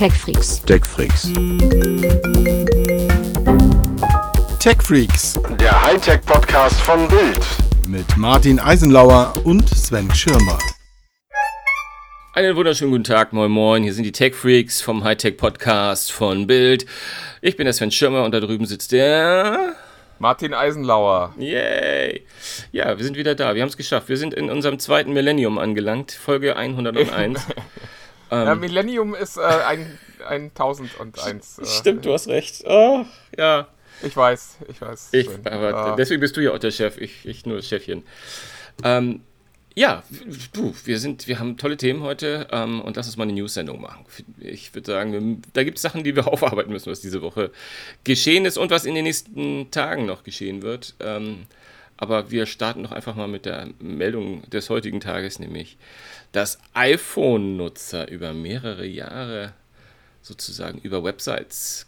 TechFreaks. TechFreaks. TechFreaks Der Hightech-Podcast von Bild. mit Martin Eisenlauer und Sven Schirmer. Einen wunderschönen guten Tag, moin moin. Hier sind die Tech Freaks vom Hightech Podcast von Bild. Ich bin der Sven Schirmer und da drüben sitzt der. Martin Eisenlauer. Yay! Ja, wir sind wieder da. Wir haben es geschafft. Wir sind in unserem zweiten Millennium angelangt. Folge 101. ja, Millennium ist äh, ein, ein 1001. Äh, Stimmt, du hast recht. Oh, ja. Ich weiß, ich weiß. Ich, aber Äh, deswegen bist du ja auch der Chef, ich, ich nur das Chefchen. Ähm, ja, du, wir sind, wir haben tolle Themen heute ähm, und lass uns mal eine News-Sendung machen. Ich würde sagen, da gibt es Sachen, die wir aufarbeiten müssen, was diese Woche geschehen ist und was in den nächsten Tagen noch geschehen wird. Ähm, aber wir starten doch einfach mal mit der Meldung des heutigen Tages, nämlich, dass iPhone-Nutzer über mehrere Jahre sozusagen über Websites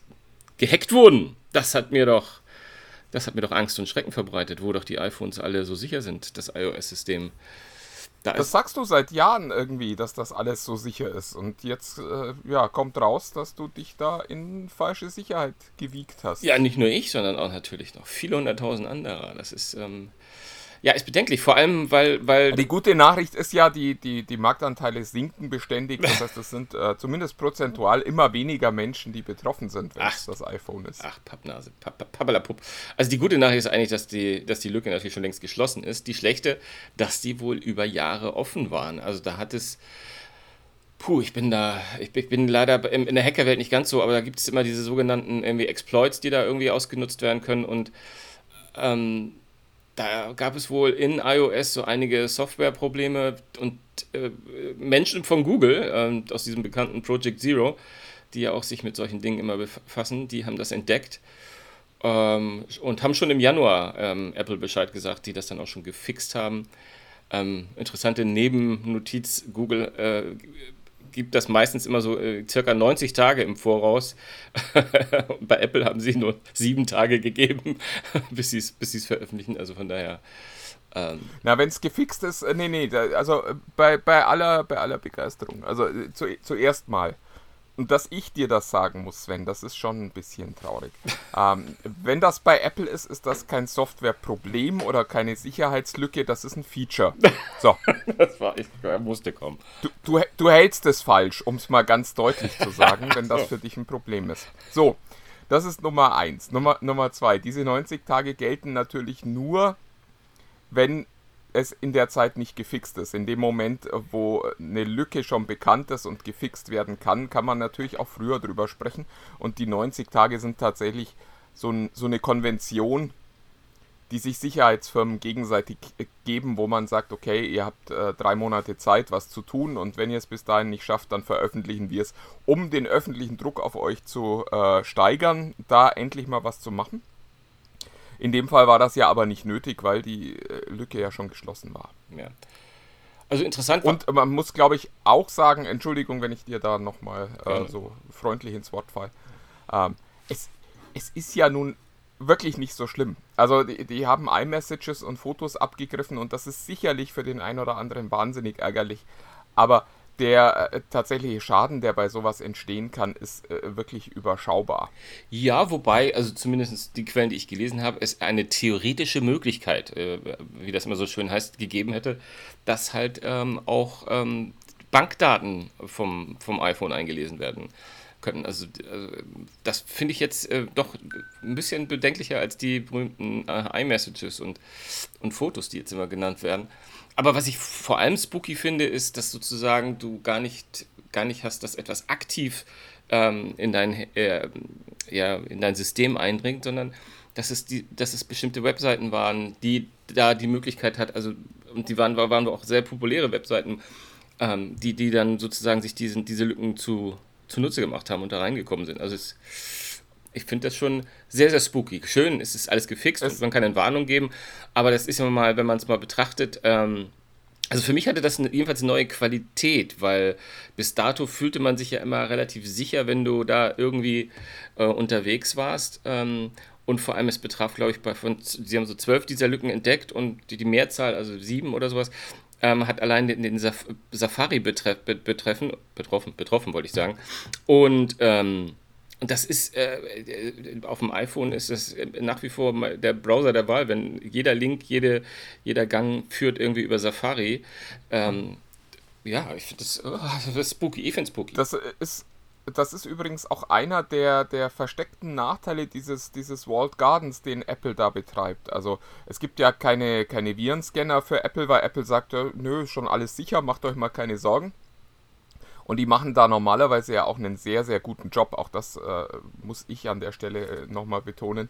gehackt wurden. Das hat mir doch, das hat mir doch Angst und Schrecken verbreitet, wo doch die iPhones alle so sicher sind, das iOS-System. Da das sagst du seit Jahren irgendwie, dass das alles so sicher ist. Und jetzt äh, ja, kommt raus, dass du dich da in falsche Sicherheit gewiegt hast. ja, nicht nur ich, sondern auch natürlich noch viele hunderttausend anderer. Das ist, ähm, ja, ist bedenklich, vor allem, weil, weil Die gute Nachricht ist ja, die, die, die Marktanteile sinken beständig. Das heißt, es sind äh, zumindest prozentual immer weniger Menschen, die betroffen sind, wenn es das iPhone ist. Ach, Pappnase, Papp, Papp, Pappelapupp. Also die gute Nachricht ist eigentlich, dass die, dass die Lücke natürlich schon längst geschlossen ist. Die schlechte, dass die wohl über Jahre offen waren. Also da hat es. Puh, ich bin da, ich, bin leider in, in der Hackerwelt nicht ganz so, aber da gibt es immer diese sogenannten irgendwie Exploits, die da irgendwie ausgenutzt werden können und ähm, da gab es wohl in iOS so einige Softwareprobleme und äh, Menschen von Google, ähm, aus diesem bekannten Project Zero, die ja auch sich mit solchen Dingen immer befassen, die haben das entdeckt ähm, und haben schon im Januar ähm, Apple Bescheid gesagt, die das dann auch schon gefixt haben. Ähm, interessante Nebennotiz, Google äh, gibt das meistens immer so äh, circa 90 Tage im Voraus. Bei Apple haben sie nur sieben Tage gegeben, bis sie es bis sie's veröffentlichen. Also von daher. Ähm, Na, wenn es gefixt ist, äh, nee, nee, also äh, bei, bei, aller, bei aller Begeisterung. Also äh, zu, zuerst mal. Und dass ich dir das sagen muss, Sven, das ist schon ein bisschen traurig. ähm, wenn das bei Apple ist, ist das kein Softwareproblem oder keine Sicherheitslücke, das ist ein Feature. So, das war, ich er musste kommen. du, du, du hältst es falsch, um es mal ganz deutlich zu sagen, wenn das für dich ein Problem ist. So, das ist Nummer eins. Nummer, Nummer zwei, diese 90 Tage gelten natürlich nur, wenn es in der Zeit nicht gefixt ist. In dem Moment, wo eine Lücke schon bekannt ist und gefixt werden kann, kann man natürlich auch früher drüber sprechen. Und die 90 Tage sind tatsächlich so, ein, so eine Konvention, die sich Sicherheitsfirmen gegenseitig geben, wo man sagt, okay, ihr habt äh, drei Monate Zeit, was zu tun und wenn ihr es bis dahin nicht schafft, dann veröffentlichen wir es, um den öffentlichen Druck auf euch zu äh, steigern, da endlich mal was zu machen. In dem Fall war das ja aber nicht nötig, weil die äh, Lücke ja schon geschlossen war. Ja. Also interessant Und man muss, glaube ich, auch sagen, Entschuldigung, wenn ich dir da nochmal äh, so freundlich ins Wort falle. Ähm, es, es ist ja nun wirklich nicht so schlimm. Also die, die haben iMessages und Fotos abgegriffen und das ist sicherlich für den einen oder anderen wahnsinnig ärgerlich. Aber der äh, tatsächliche Schaden, der bei sowas entstehen kann, ist äh, wirklich überschaubar. Ja, wobei, also zumindest die Quellen, die ich gelesen habe, es eine theoretische Möglichkeit, äh, wie das immer so schön heißt, gegeben hätte, dass halt ähm, auch ähm, Bankdaten vom, vom iPhone eingelesen werden können. Also, also das finde ich jetzt äh, doch ein bisschen bedenklicher als die berühmten äh, iMessages und, und Fotos, die jetzt immer genannt werden. Aber was ich vor allem spooky finde, ist, dass sozusagen du gar nicht, gar nicht hast, dass etwas aktiv ähm, in, dein, äh, ja, in dein System eindringt, sondern dass es, die, dass es bestimmte Webseiten waren, die da die Möglichkeit hat, also und die waren, waren auch sehr populäre Webseiten, ähm, die, die dann sozusagen sich diesen, diese Lücken zu, zunutze gemacht haben und da reingekommen sind. Also es, ich finde das schon sehr, sehr spooky. Schön, es ist alles gefixt Es- und man kann eine Warnung geben, aber das ist ja mal, wenn man es mal betrachtet, ähm, also für mich hatte das eine, jedenfalls eine neue Qualität, weil bis dato fühlte man sich ja immer relativ sicher, wenn du da irgendwie äh, unterwegs warst. Ähm, und vor allem, es betraf, glaube ich, bei von, sie haben so zwölf dieser Lücken entdeckt und die, die Mehrzahl, also sieben oder sowas, ähm, hat allein den, den Saf Safari betreff, betreffen, betroffen, betroffen wollte ich sagen. Und ähm, das ist äh, äh, auf dem iPhone ist das nach wie vor der Browser der Wahl, wenn jeder Link, jede, jeder Gang führt irgendwie über Safari. Ähm, ja, ich finde das, oh, das spooky, ich finde spooky. Das ist das ist übrigens auch einer der, der versteckten Nachteile dieses, dieses Walled Gardens, den Apple da betreibt. Also es gibt ja keine, keine Virenscanner für Apple, weil Apple sagt, nö, schon alles sicher, macht euch mal keine Sorgen. Und die machen da normalerweise ja auch einen sehr, sehr guten Job. Auch das äh, muss ich an der Stelle äh, nochmal betonen.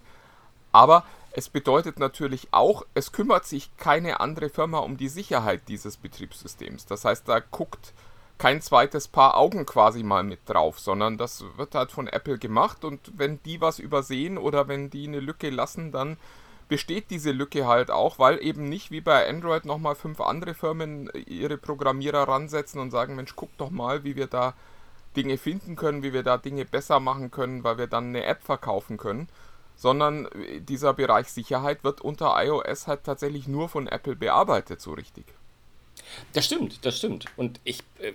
Aber es bedeutet natürlich auch, es kümmert sich keine andere Firma um die Sicherheit dieses Betriebssystems. Das heißt, da guckt kein zweites Paar Augen quasi mal mit drauf, sondern das wird halt von Apple gemacht und wenn die was übersehen oder wenn die eine Lücke lassen, dann besteht diese Lücke halt auch, weil eben nicht wie bei Android nochmal fünf andere Firmen ihre Programmierer ransetzen und sagen, Mensch, guck doch mal, wie wir da Dinge finden können, wie wir da Dinge besser machen können, weil wir dann eine App verkaufen können, sondern dieser Bereich Sicherheit wird unter iOS halt tatsächlich nur von Apple bearbeitet, so richtig. Das stimmt, das stimmt. Und ich, äh,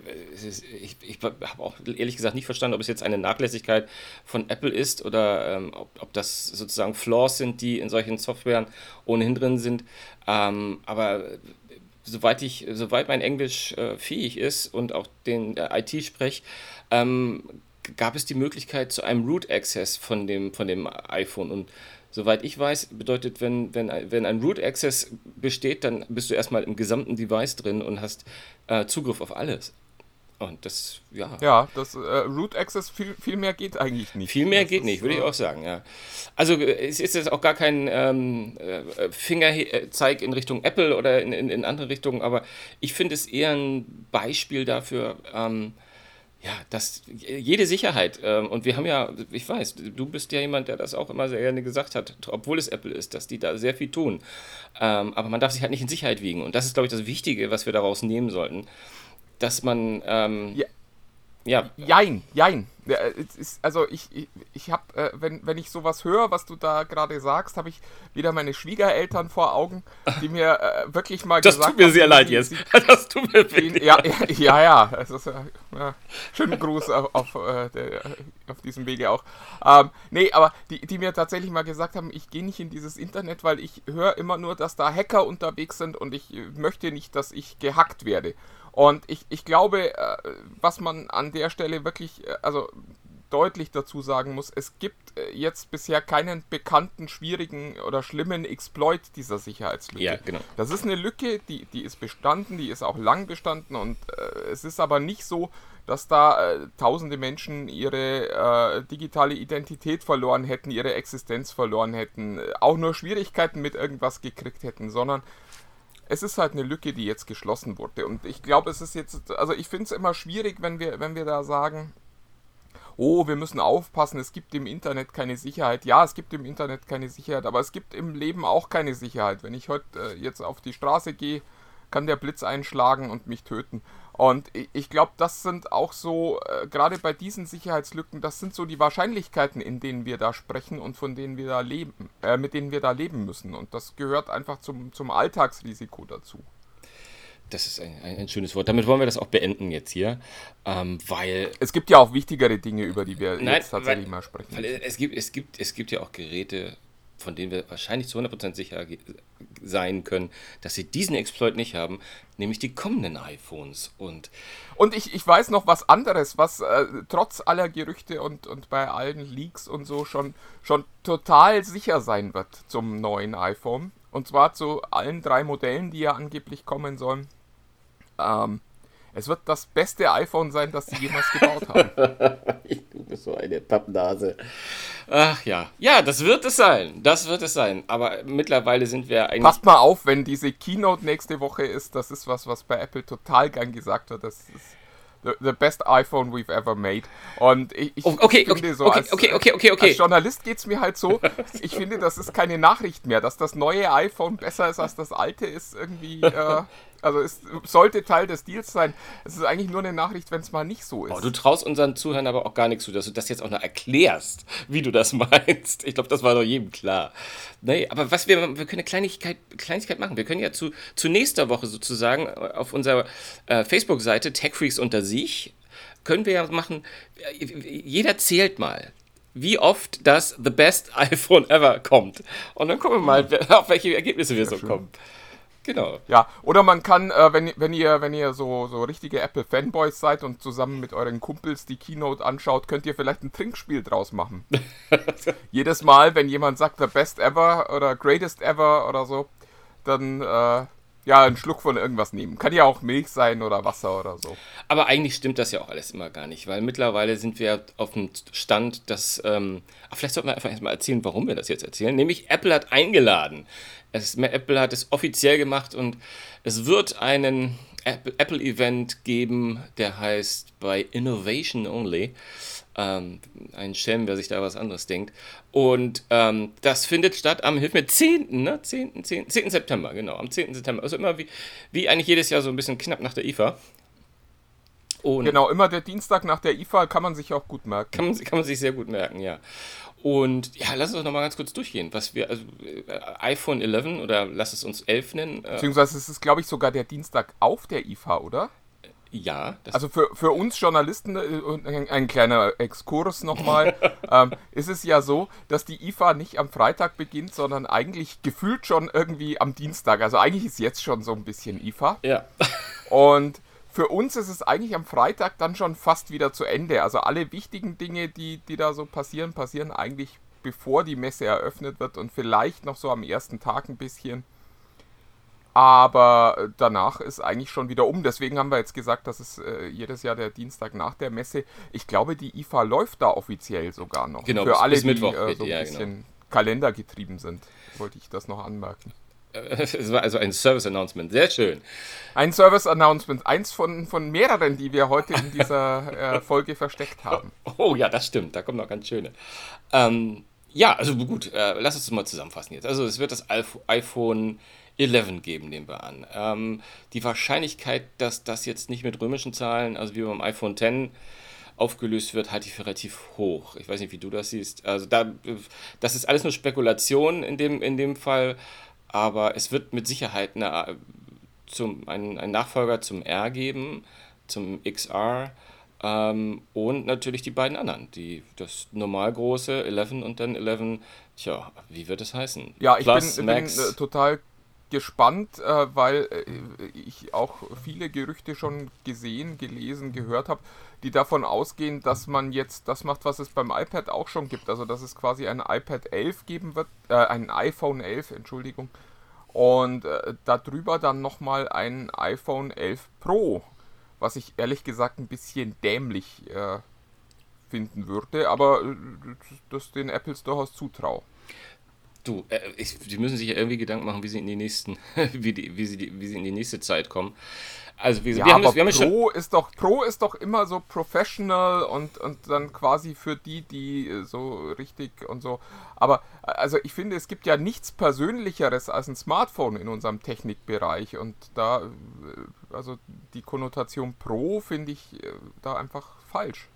ich, ich habe auch ehrlich gesagt nicht verstanden, ob es jetzt eine Nachlässigkeit von Apple ist oder ähm, ob, ob das sozusagen Flaws sind, die in solchen Softwaren ohnehin drin sind. Ähm, aber soweit ich, soweit mein Englisch äh, fähig ist und auch den äh, IT sprech, ähm, gab es die Möglichkeit zu einem Root Access von dem, von dem iPhone und Soweit ich weiß, bedeutet, wenn, wenn, wenn ein Root Access besteht, dann bist du erstmal im gesamten Device drin und hast äh, Zugriff auf alles. Und das, ja. Ja, das äh, Root Access, viel, viel mehr geht eigentlich nicht. Viel mehr das geht nicht, würde ich auch sagen, ja. Also es ist jetzt auch gar kein ähm, äh, Fingerzeig in Richtung Apple oder in, in, in andere Richtungen, aber ich finde es eher ein Beispiel dafür, ähm, ja, das, jede Sicherheit, ähm, und wir haben ja, ich weiß, du bist ja jemand, der das auch immer sehr gerne gesagt hat, obwohl es Apple ist, dass die da sehr viel tun. Ähm, aber man darf sich halt nicht in Sicherheit wiegen. Und das ist, glaube ich, das Wichtige, was wir daraus nehmen sollten. Dass man. Ähm, ja. Ja. Jein, jein. Ist, also ich, ich, ich habe, äh, wenn, wenn ich sowas höre, was du da gerade sagst, habe ich wieder meine Schwiegereltern vor Augen, die mir äh, wirklich mal das gesagt haben. Das tut mir sehr leid jetzt. das tut mir wirklich ja, ja, ja, ja. Ist, ja schönen Gruß auf, auf, äh, auf diesem Wege auch. Ähm, nee, aber die, die mir tatsächlich mal gesagt haben, ich gehe nicht in dieses Internet, weil ich höre immer nur, dass da Hacker unterwegs sind und ich möchte nicht, dass ich gehackt werde. Und ich, ich glaube, äh, was man an der Stelle wirklich, äh, also deutlich dazu sagen muss, es gibt äh, jetzt bisher keinen bekannten, schwierigen oder schlimmen Exploit dieser Sicherheitslücke. Ja, genau. Das ist eine Lücke, die, die ist bestanden, die ist auch lang bestanden und äh, es ist aber nicht so, dass da äh, tausende Menschen ihre äh, digitale Identität verloren hätten, ihre Existenz verloren hätten, auch nur Schwierigkeiten mit irgendwas gekriegt hätten, sondern es ist halt eine Lücke, die jetzt geschlossen wurde. Und ich glaube, es ist jetzt, also ich finde es immer schwierig, wenn wir, wenn wir da sagen, oh, wir müssen aufpassen, es gibt im Internet keine Sicherheit. Ja, es gibt im Internet keine Sicherheit, aber es gibt im Leben auch keine Sicherheit. Wenn ich heute äh, jetzt auf die Straße gehe, kann der Blitz einschlagen und mich töten. Und ich glaube, das sind auch so, äh, gerade bei diesen Sicherheitslücken, das sind so die Wahrscheinlichkeiten, in denen wir da sprechen und von denen wir da leben, äh, mit denen wir da leben müssen. Und das gehört einfach zum, zum Alltagsrisiko dazu. Das ist ein, ein, ein, schönes Wort. Damit wollen wir das auch beenden jetzt hier, ähm, weil... Es gibt ja auch wichtigere Dinge, über die wir nein, jetzt tatsächlich weil, mal sprechen. Weil es, gibt, es, gibt, es gibt ja auch Geräte, von denen wir wahrscheinlich zu 100% sicher sein können, dass sie diesen Exploit nicht haben, nämlich die kommenden iPhones. Und, und ich, ich weiß noch was anderes, was äh, trotz aller Gerüchte und, und bei allen Leaks und so schon, schon total sicher sein wird zum neuen iPhone. Und zwar zu allen drei Modellen, die ja angeblich kommen sollen. Ähm, es wird das beste iPhone sein, das sie jemals gebaut haben. du bist so eine Pappnase. Ach ja. Ja, das wird es sein. Das wird es sein. Aber mittlerweile sind wir eigentlich. Passt mal auf, wenn diese Keynote nächste Woche ist. Das ist was, was bei Apple total gern gesagt wird. Das ist the, the best iPhone we've ever made. Und ich, ich okay, finde okay, so okay, als, okay, okay, okay, okay. als Journalist geht es mir halt so, ich finde, das ist keine Nachricht mehr. Dass das neue iPhone besser ist als das alte, ist irgendwie. Äh, Also es sollte Teil des Deals sein. Es ist eigentlich nur eine Nachricht, wenn es mal nicht so ist. Oh, du traust unseren Zuhörern aber auch gar nichts zu, dass du das jetzt auch noch erklärst, wie du das meinst. Ich glaube, das war doch jedem klar. Nee, aber was wir, wir können eine Kleinigkeit, Kleinigkeit machen. Wir können ja zu, zu nächster Woche sozusagen auf unserer äh, Facebook-Seite TechFreaks unter sich können wir ja machen, jeder zählt mal wie oft das The Best iPhone Ever kommt. Und dann gucken wir mal, auf welche Ergebnisse wir so schön. kommen. Genau. Ja, oder man kann, äh, wenn, wenn ihr, wenn ihr so, so richtige Apple-Fanboys seid und zusammen mit euren Kumpels die Keynote anschaut, könnt ihr vielleicht ein Trinkspiel draus machen. Jedes Mal, wenn jemand sagt The Best Ever oder Greatest Ever oder so, dann äh, ja, einen Schluck von irgendwas nehmen. Kann ja auch Milch sein oder Wasser oder so. Aber eigentlich stimmt das ja auch alles immer gar nicht, weil mittlerweile sind wir auf dem Stand, dass. Ähm, vielleicht sollten wir einfach erstmal erzählen, warum wir das jetzt erzählen. Nämlich Apple hat eingeladen. Es, Apple hat es offiziell gemacht und es wird einen Apple-Event geben, der heißt bei Innovation Only. Ähm, ein Schelm, wer sich da was anderes denkt. Und ähm, das findet statt am, hilf mir, 10. Ne? 10. 10. 10. September, genau, am 10. September. Also immer wie, wie eigentlich jedes Jahr so ein bisschen knapp nach der IFA. Und genau, immer der Dienstag nach der IFA kann man sich auch gut merken. Kann man, kann man sich sehr gut merken, ja. Und ja, lass uns doch nochmal ganz kurz durchgehen, was wir, also äh, iPhone 11 oder lass es uns 11 nennen. Äh, Beziehungsweise es ist, glaube ich, sogar der Dienstag auf der IFA, oder? Ja. also für, für uns Journalisten, äh, ein kleiner Exkurs nochmal, ähm, ist es ja so, dass die IFA nicht am Freitag beginnt, sondern eigentlich gefühlt schon irgendwie am Dienstag. Also eigentlich ist jetzt schon so ein bisschen IFA. Ja. Und für uns ist es eigentlich am Freitag dann schon fast wieder zu Ende. Also alle wichtigen Dinge, die, die da so passieren, passieren eigentlich bevor die Messe eröffnet wird und vielleicht noch so am ersten Tag ein bisschen. Aber danach ist eigentlich schon wieder um. Deswegen haben wir jetzt gesagt, dass es äh, jedes Jahr der Dienstag nach der Messe. Ich glaube, die IFA läuft da offiziell sogar noch. Genau, Für bis, alle, bis Mittwoch, die äh, so ein ja, bisschen genau. kalendergetrieben sind, wollte ich das noch anmerken. Es war also ein Service-Announcement. Sehr schön. Ein Service-Announcement. Eins von, von mehreren, die wir heute in dieser äh, Folge versteckt haben. Oh ja, das stimmt. Da kommen noch ganz schöne. Ähm, ja, also gut. Äh, lass uns mal zusammenfassen jetzt. Also es wird das iPhone 11 geben, nehmen wir an. Ähm, die Wahrscheinlichkeit, dass das jetzt nicht mit römischen Zahlen, also wie beim iPhone X, aufgelöst wird, halte ich für relativ hoch. Ich weiß nicht, wie du das siehst. Also da, das ist alles nur Spekulation in dem, in dem Fall, aber es wird mit Sicherheit eine, zum, einen, einen Nachfolger zum R geben, zum XR. Ähm, und natürlich die beiden anderen, die, das normal große 11 und dann 11, tja, wie wird es heißen? Ja, ich Plus, bin, bin äh, total gespannt, äh, weil äh, ich auch viele Gerüchte schon gesehen, gelesen, gehört habe, die davon ausgehen, dass man jetzt das macht, was es beim iPad auch schon gibt. Also, dass es quasi ein iPad 11 geben wird, äh, ein iPhone 11, Entschuldigung. Und äh, darüber dann nochmal ein iPhone 11 Pro, was ich ehrlich gesagt ein bisschen dämlich äh, finden würde, aber äh, das den Apples durchaus zutraue. Du, äh, ich, die müssen sich ja irgendwie Gedanken machen, wie sie in die nächsten, wie, die, wie, sie die, wie sie in die nächste Zeit kommen. Also wie, ja, wir haben aber das, wir Pro ist doch Pro ist doch immer so professional und, und dann quasi für die, die äh, so richtig und so. Aber also ich finde, es gibt ja nichts Persönlicheres als ein Smartphone in unserem Technikbereich und da äh, also die Konnotation Pro finde ich äh, da einfach falsch.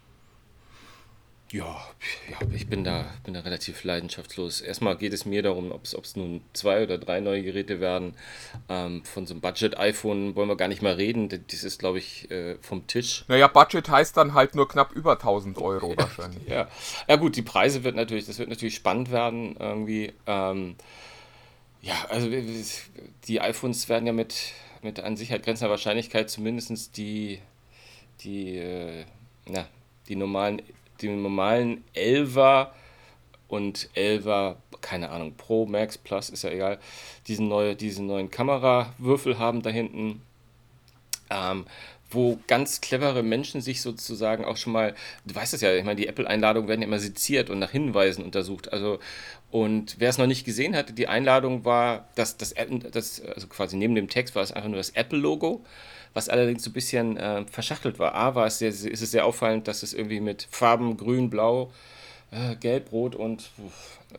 Ja, ja, ich bin da, bin da relativ leidenschaftslos. Erstmal geht es mir darum, ob es nun zwei oder drei neue Geräte werden. Ähm, von so einem Budget-iPhone wollen wir gar nicht mal reden. Das ist, glaube ich, äh, vom Tisch. Naja, Budget heißt dann halt nur knapp über 1000 Euro wahrscheinlich. ja. ja, gut, die Preise wird natürlich, das wird natürlich spannend werden irgendwie. Ähm, ja, also die iPhones werden ja mit, mit an Sicherheit grenzender Wahrscheinlichkeit zumindest die, die, äh, na, die normalen den normalen 11er und 11er, keine Ahnung, Pro, Max, Plus, ist ja egal, diesen, neue, diesen neuen Kamerawürfel haben da hinten. Ähm, wo ganz clevere Menschen sich sozusagen auch schon mal, du weißt es ja, ich meine, die Apple-Einladungen werden ja immer seziert und nach Hinweisen untersucht. Also, und wer es noch nicht gesehen hatte, die Einladung war, dass das, das, also quasi neben dem Text war es einfach nur das Apple-Logo was allerdings so ein bisschen äh, verschachtelt war. A war es sehr, ist es sehr auffallend, dass es irgendwie mit Farben grün, blau äh, gelb, rot und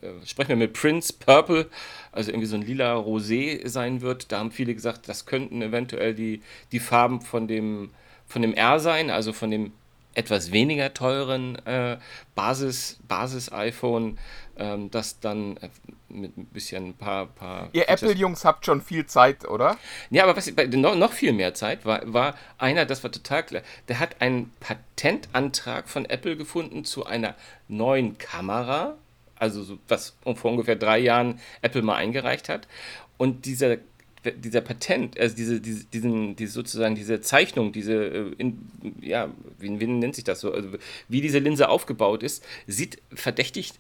äh, sprechen wir mit Prince Purple, also irgendwie so ein lila Rosé sein wird. Da haben viele gesagt, das könnten eventuell die, die Farben von dem, von dem R sein, also von dem etwas weniger teuren äh, Basis, Basis-iPhone, ähm, das dann äh, mit ein bisschen ein paar. paar Ihr Apple-Jungs habt schon viel Zeit, oder? Ja, aber was, noch, noch viel mehr Zeit war, war einer, das war total klar, der hat einen Patentantrag von Apple gefunden zu einer neuen Kamera, also so, was vor ungefähr drei Jahren Apple mal eingereicht hat. Und dieser dieser Patent, also diese, diese, diesen, diese sozusagen diese Zeichnung, diese, äh, in, ja, wie, wie, nennt sich das so, also wie diese Linse aufgebaut ist, sieht verdächtig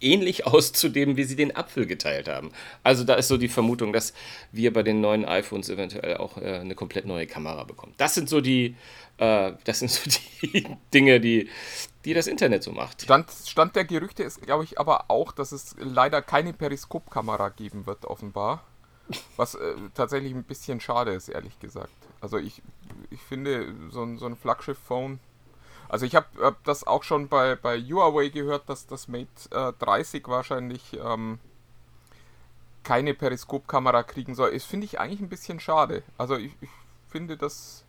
ähnlich aus zu dem, wie sie den Apfel geteilt haben. Also da ist so die Vermutung, dass wir bei den neuen iPhones eventuell auch äh, eine komplett neue Kamera bekommen. Das sind so die, äh, das sind so die Dinge, die, die das Internet so macht. Stand, Stand der Gerüchte ist, glaube ich, aber auch, dass es leider keine Periskopkamera geben wird, offenbar. Was äh, tatsächlich ein bisschen schade ist, ehrlich gesagt. Also ich, ich finde, so ein, so ein Flaggschiff-Phone. Also ich habe hab das auch schon bei, bei Huawei gehört, dass das Mate äh, 30 wahrscheinlich ähm, keine Periskopkamera kriegen soll. Das finde ich eigentlich ein bisschen schade. Also ich, ich finde, dass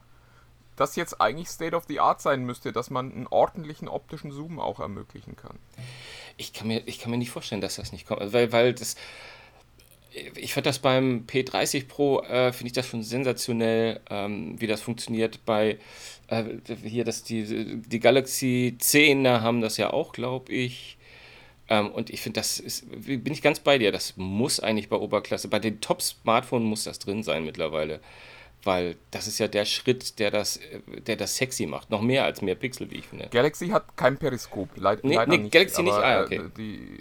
das jetzt eigentlich State of the Art sein müsste, dass man einen ordentlichen optischen Zoom auch ermöglichen kann. Ich kann mir, ich kann mir nicht vorstellen, dass das nicht kommt. Weil, weil das ich finde das beim P30 Pro, äh, finde ich das schon sensationell, ähm, wie das funktioniert. Bei äh, hier, dass die, die Galaxy 10 haben das ja auch, glaube ich. Ähm, und ich finde, das ist, bin ich ganz bei dir, das muss eigentlich bei Oberklasse, bei den Top-Smartphones muss das drin sein mittlerweile. Weil das ist ja der Schritt, der das, der das sexy macht. Noch mehr als mehr Pixel, wie ich finde. Galaxy hat kein Periskop, Leid, nee, leider nee, nicht. Galaxy nicht, ah, äh, okay. Die,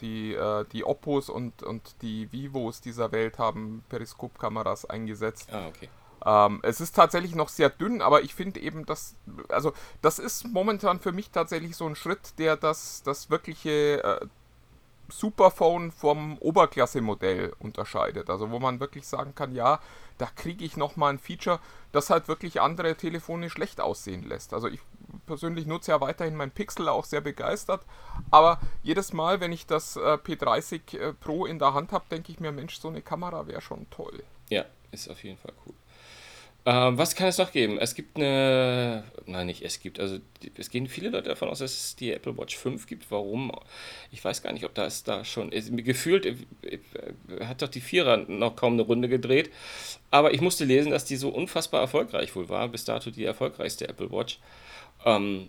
die, äh, die Oppos und, und die Vivos dieser Welt haben Periskopkameras eingesetzt. Ah, okay. Ähm, es ist tatsächlich noch sehr dünn, aber ich finde eben, dass, also das ist momentan für mich tatsächlich so ein Schritt, der das, das wirkliche äh, Superphone vom Oberklasse-Modell unterscheidet. Also wo man wirklich sagen kann, ja, da kriege ich nochmal ein Feature, das halt wirklich andere Telefone schlecht aussehen lässt. Also ich persönlich nutze ja weiterhin mein Pixel auch sehr begeistert, aber jedes Mal, wenn ich das äh, P30 äh, Pro in der Hand habe, denke ich mir, Mensch, so eine Kamera wäre schon toll. Ja, ist auf jeden Fall cool. Ähm, was kann es noch geben? Es gibt eine. Nein, nicht es gibt. Also, es gehen viele Leute davon aus, dass es die Apple Watch 5 gibt. Warum? Ich weiß gar nicht, ob da da schon. Gefühlt äh, hat doch die Vierer noch kaum eine Runde gedreht. Aber ich musste lesen, dass die so unfassbar erfolgreich wohl war. Bis dato die erfolgreichste Apple Watch. Ähm,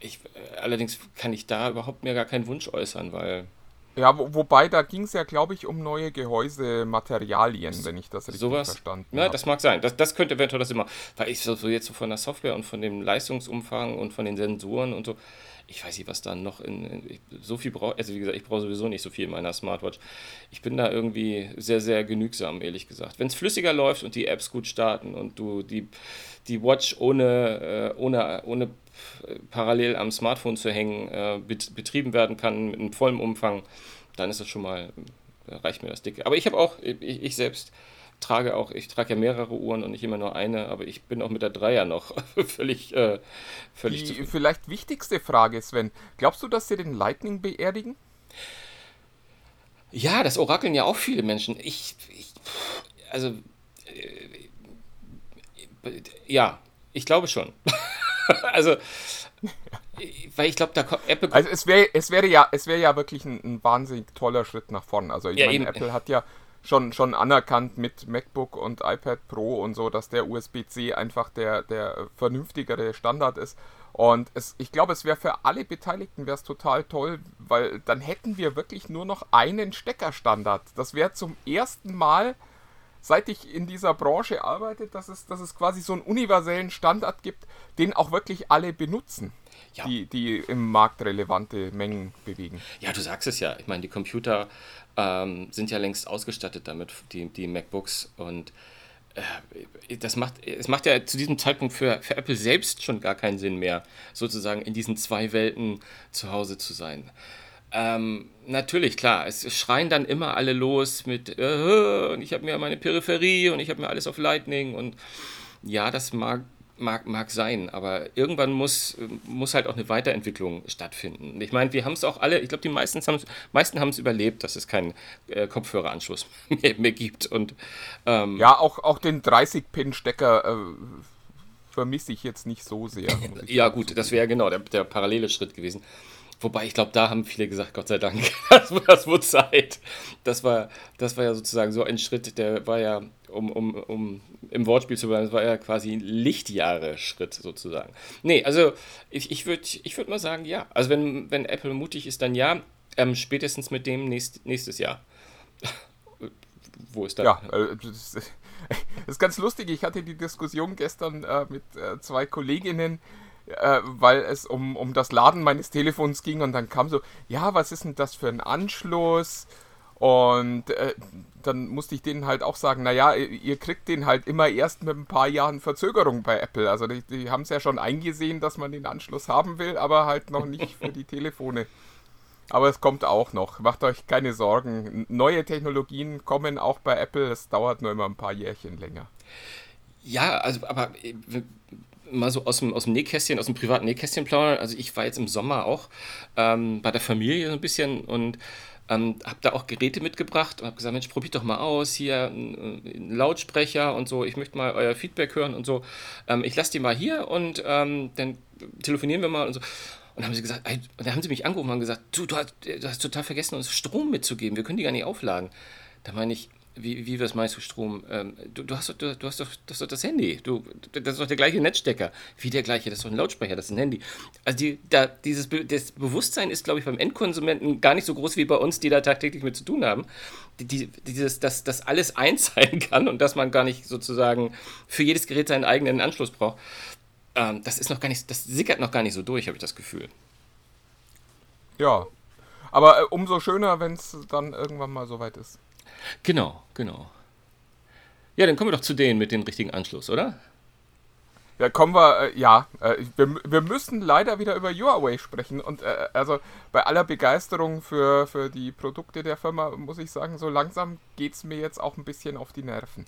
ich, allerdings kann ich da überhaupt mehr gar keinen Wunsch äußern, weil ja, wo, wobei da ging es ja, glaube ich, um neue Gehäusematerialien, wenn ich das richtig Sowas? verstanden habe. Ja, das mag sein. Das, das könnte eventuell das immer. Weil ich so, so jetzt so von der Software und von dem Leistungsumfang und von den Sensoren und so, ich weiß nicht, was da noch in, in so viel braucht. Also wie gesagt, ich brauche sowieso nicht so viel in meiner Smartwatch. Ich bin da irgendwie sehr, sehr genügsam, ehrlich gesagt. Wenn es flüssiger läuft und die Apps gut starten und du die, die Watch ohne, äh, ohne, ohne parallel am Smartphone zu hängen, äh, betrieben werden kann mit einem vollen Umfang, dann ist das schon mal, reicht mir das dicke. Aber ich habe auch, ich, ich, selbst trage auch, ich trage ja mehrere Uhren und nicht immer nur eine, aber ich bin auch mit der Dreier noch völlig, äh, völlig Die zufrieden. vielleicht wichtigste Frage, Sven, glaubst du, dass sie den Lightning beerdigen? Ja, das orakeln ja auch viele Menschen. Ich, ich also, äh, ja, ich glaube schon. also, weil ich glaube, da kommt Apple. Also es wäre es wäre ja es wäre ja wirklich ein, ein, wahnsinnig toller Schritt nach vorn. Also ich Ja, meine. Apple hat ja schon schon anerkannt mit MacBook und iPad Pro und so, dass der USB-C einfach der der vernünftigere Standard ist. Und es, ich glaube, es wäre für alle Beteiligten wäre es total toll, weil dann hätten wir wirklich nur noch einen Steckerstandard. Das wäre zum ersten Mal seit ich in dieser Branche arbeite, dass es, dass es quasi so einen universellen Standard gibt, den auch wirklich alle benutzen, Ja. die, die im Markt relevante Mengen bewegen. Ja, du sagst es ja. Ich meine, die Computer ähm, sind ja längst ausgestattet damit, die, die MacBooks. Und äh, das macht, es macht ja zu diesem Zeitpunkt für, für Apple selbst schon gar keinen Sinn mehr, sozusagen in diesen zwei Welten zu Hause zu sein. Ähm, natürlich, klar, es schreien dann immer alle los mit, äh, und ich habe mir meine Peripherie und ich habe mir alles auf Lightning und ja, das mag mag, mag sein, aber irgendwann muss, muss halt auch eine Weiterentwicklung stattfinden. Ich meine, wir haben es auch alle, ich glaube, die meisten haben es überlebt, dass es keinen äh, Kopfhöreranschluss mehr, mehr, gibt. Und, ähm, ja, auch, auch den 30-Pin-Stecker äh, vermisse ich jetzt nicht so sehr. ja, gut, das wäre genau der, der parallele Schritt gewesen. Wobei, ich glaube, da haben viele gesagt, Gott sei Dank, das, das wurde Zeit. Das war, das war ja sozusagen so ein Schritt, der war ja, um, um, um im Wortspiel zu bleiben, das war ja quasi ein Lichtjahre-Schritt sozusagen. Nee, also ich, ich würde ich würd mal sagen, ja. Also wenn, wenn Apple mutig ist, dann ja. Ähm, spätestens mit dem nächst, nächstes Jahr. Wo ist das? Ja, äh, das, ist ganz lustig. Ich hatte die Diskussion gestern äh, mit äh, zwei Kolleginnen äh, weil es um, um das Laden meines Telefons ging und dann kam so, ja, was ist denn das für ein Anschluss? Und äh, dann musste ich denen halt auch sagen, naja, ihr kriegt den halt immer erst mit ein paar Jahren Verzögerung bei Apple. Also die, die haben es ja schon eingesehen, dass man den Anschluss haben will, aber halt noch nicht für die Telefone. Aber es kommt auch noch. Macht euch keine Sorgen. Neue Technologien kommen auch bei Apple. Es dauert nur immer ein paar Jährchen länger. Ja, also aber äh, mal so aus dem, aus dem Nähkästchen, aus dem privaten Nähkästchen plaudern. Also ich war jetzt im Sommer auch ähm, bei der Familie so ein bisschen und ähm, habe da auch Geräte mitgebracht und habe gesagt, Mensch, probiert doch mal aus, hier ein, ein, Lautsprecher und so, ich möchte mal euer Feedback hören und so. Ähm, ich lasse die mal hier und ähm, dann telefonieren wir mal und so. Und dann haben sie gesagt, ey, dann haben sie mich angerufen und haben gesagt, du, du hast, du hast total vergessen, uns Strom mitzugeben, wir können die gar nicht aufladen. Da meine ich, wie, wie was meinst du, Strom? Ähm, du, du, hast doch, du, du, hast doch, das, doch das Handy. Du, das ist doch der gleiche Netzstecker. Wie der gleiche? Das ist doch ein Lautsprecher, das ist ein Handy. Also die, da, dieses das Bewusstsein ist, glaube ich, beim Endkonsumenten gar nicht so groß wie bei uns, die da tagtäglich mit zu tun haben. Die, dieses, dass das alles eins sein kann und dass man gar nicht sozusagen für jedes Gerät seinen eigenen Anschluss braucht. Ähm, das ist noch gar nicht, das sickert noch gar nicht so durch, habe ich das Gefühl. Ja. Aber äh, umso schöner, wenn es dann irgendwann mal soweit ist. Genau, genau. Ja, dann kommen wir doch zu denen mit dem richtigen Anschluss, oder? Ja, kommen wir, äh, ja, äh, wir, wir müssen leider wieder über Huawei sprechen und äh, also bei aller Begeisterung für, für die Produkte der Firma muss ich sagen, so langsam geht es mir jetzt auch ein bisschen auf die Nerven.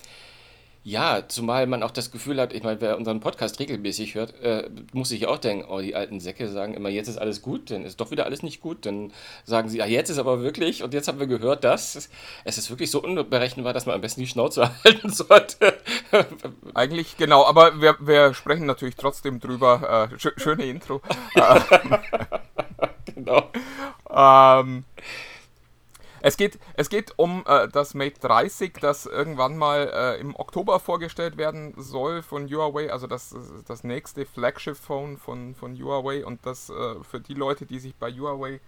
Ja, zumal man auch das Gefühl hat, ich meine, wer unseren Podcast regelmäßig hört, äh, muss sich auch denken, oh, die alten Säcke sagen immer, jetzt ist alles gut, dann ist doch wieder alles nicht gut. Dann sagen sie, ja, jetzt ist aber wirklich, und jetzt haben wir gehört, dass es ist wirklich so unberechenbar, dass man am besten die Schnauze halten sollte. Eigentlich genau, aber wir, wir sprechen natürlich trotzdem drüber. Äh, sch schöne Intro. genau. ähm, es geht, es geht um äh, das Mate 30, das irgendwann mal äh, im Oktober vorgestellt werden soll von Huawei, also das, das nächste Flagship-Phone von, von Huawei und das äh, für die Leute, die sich bei Huawei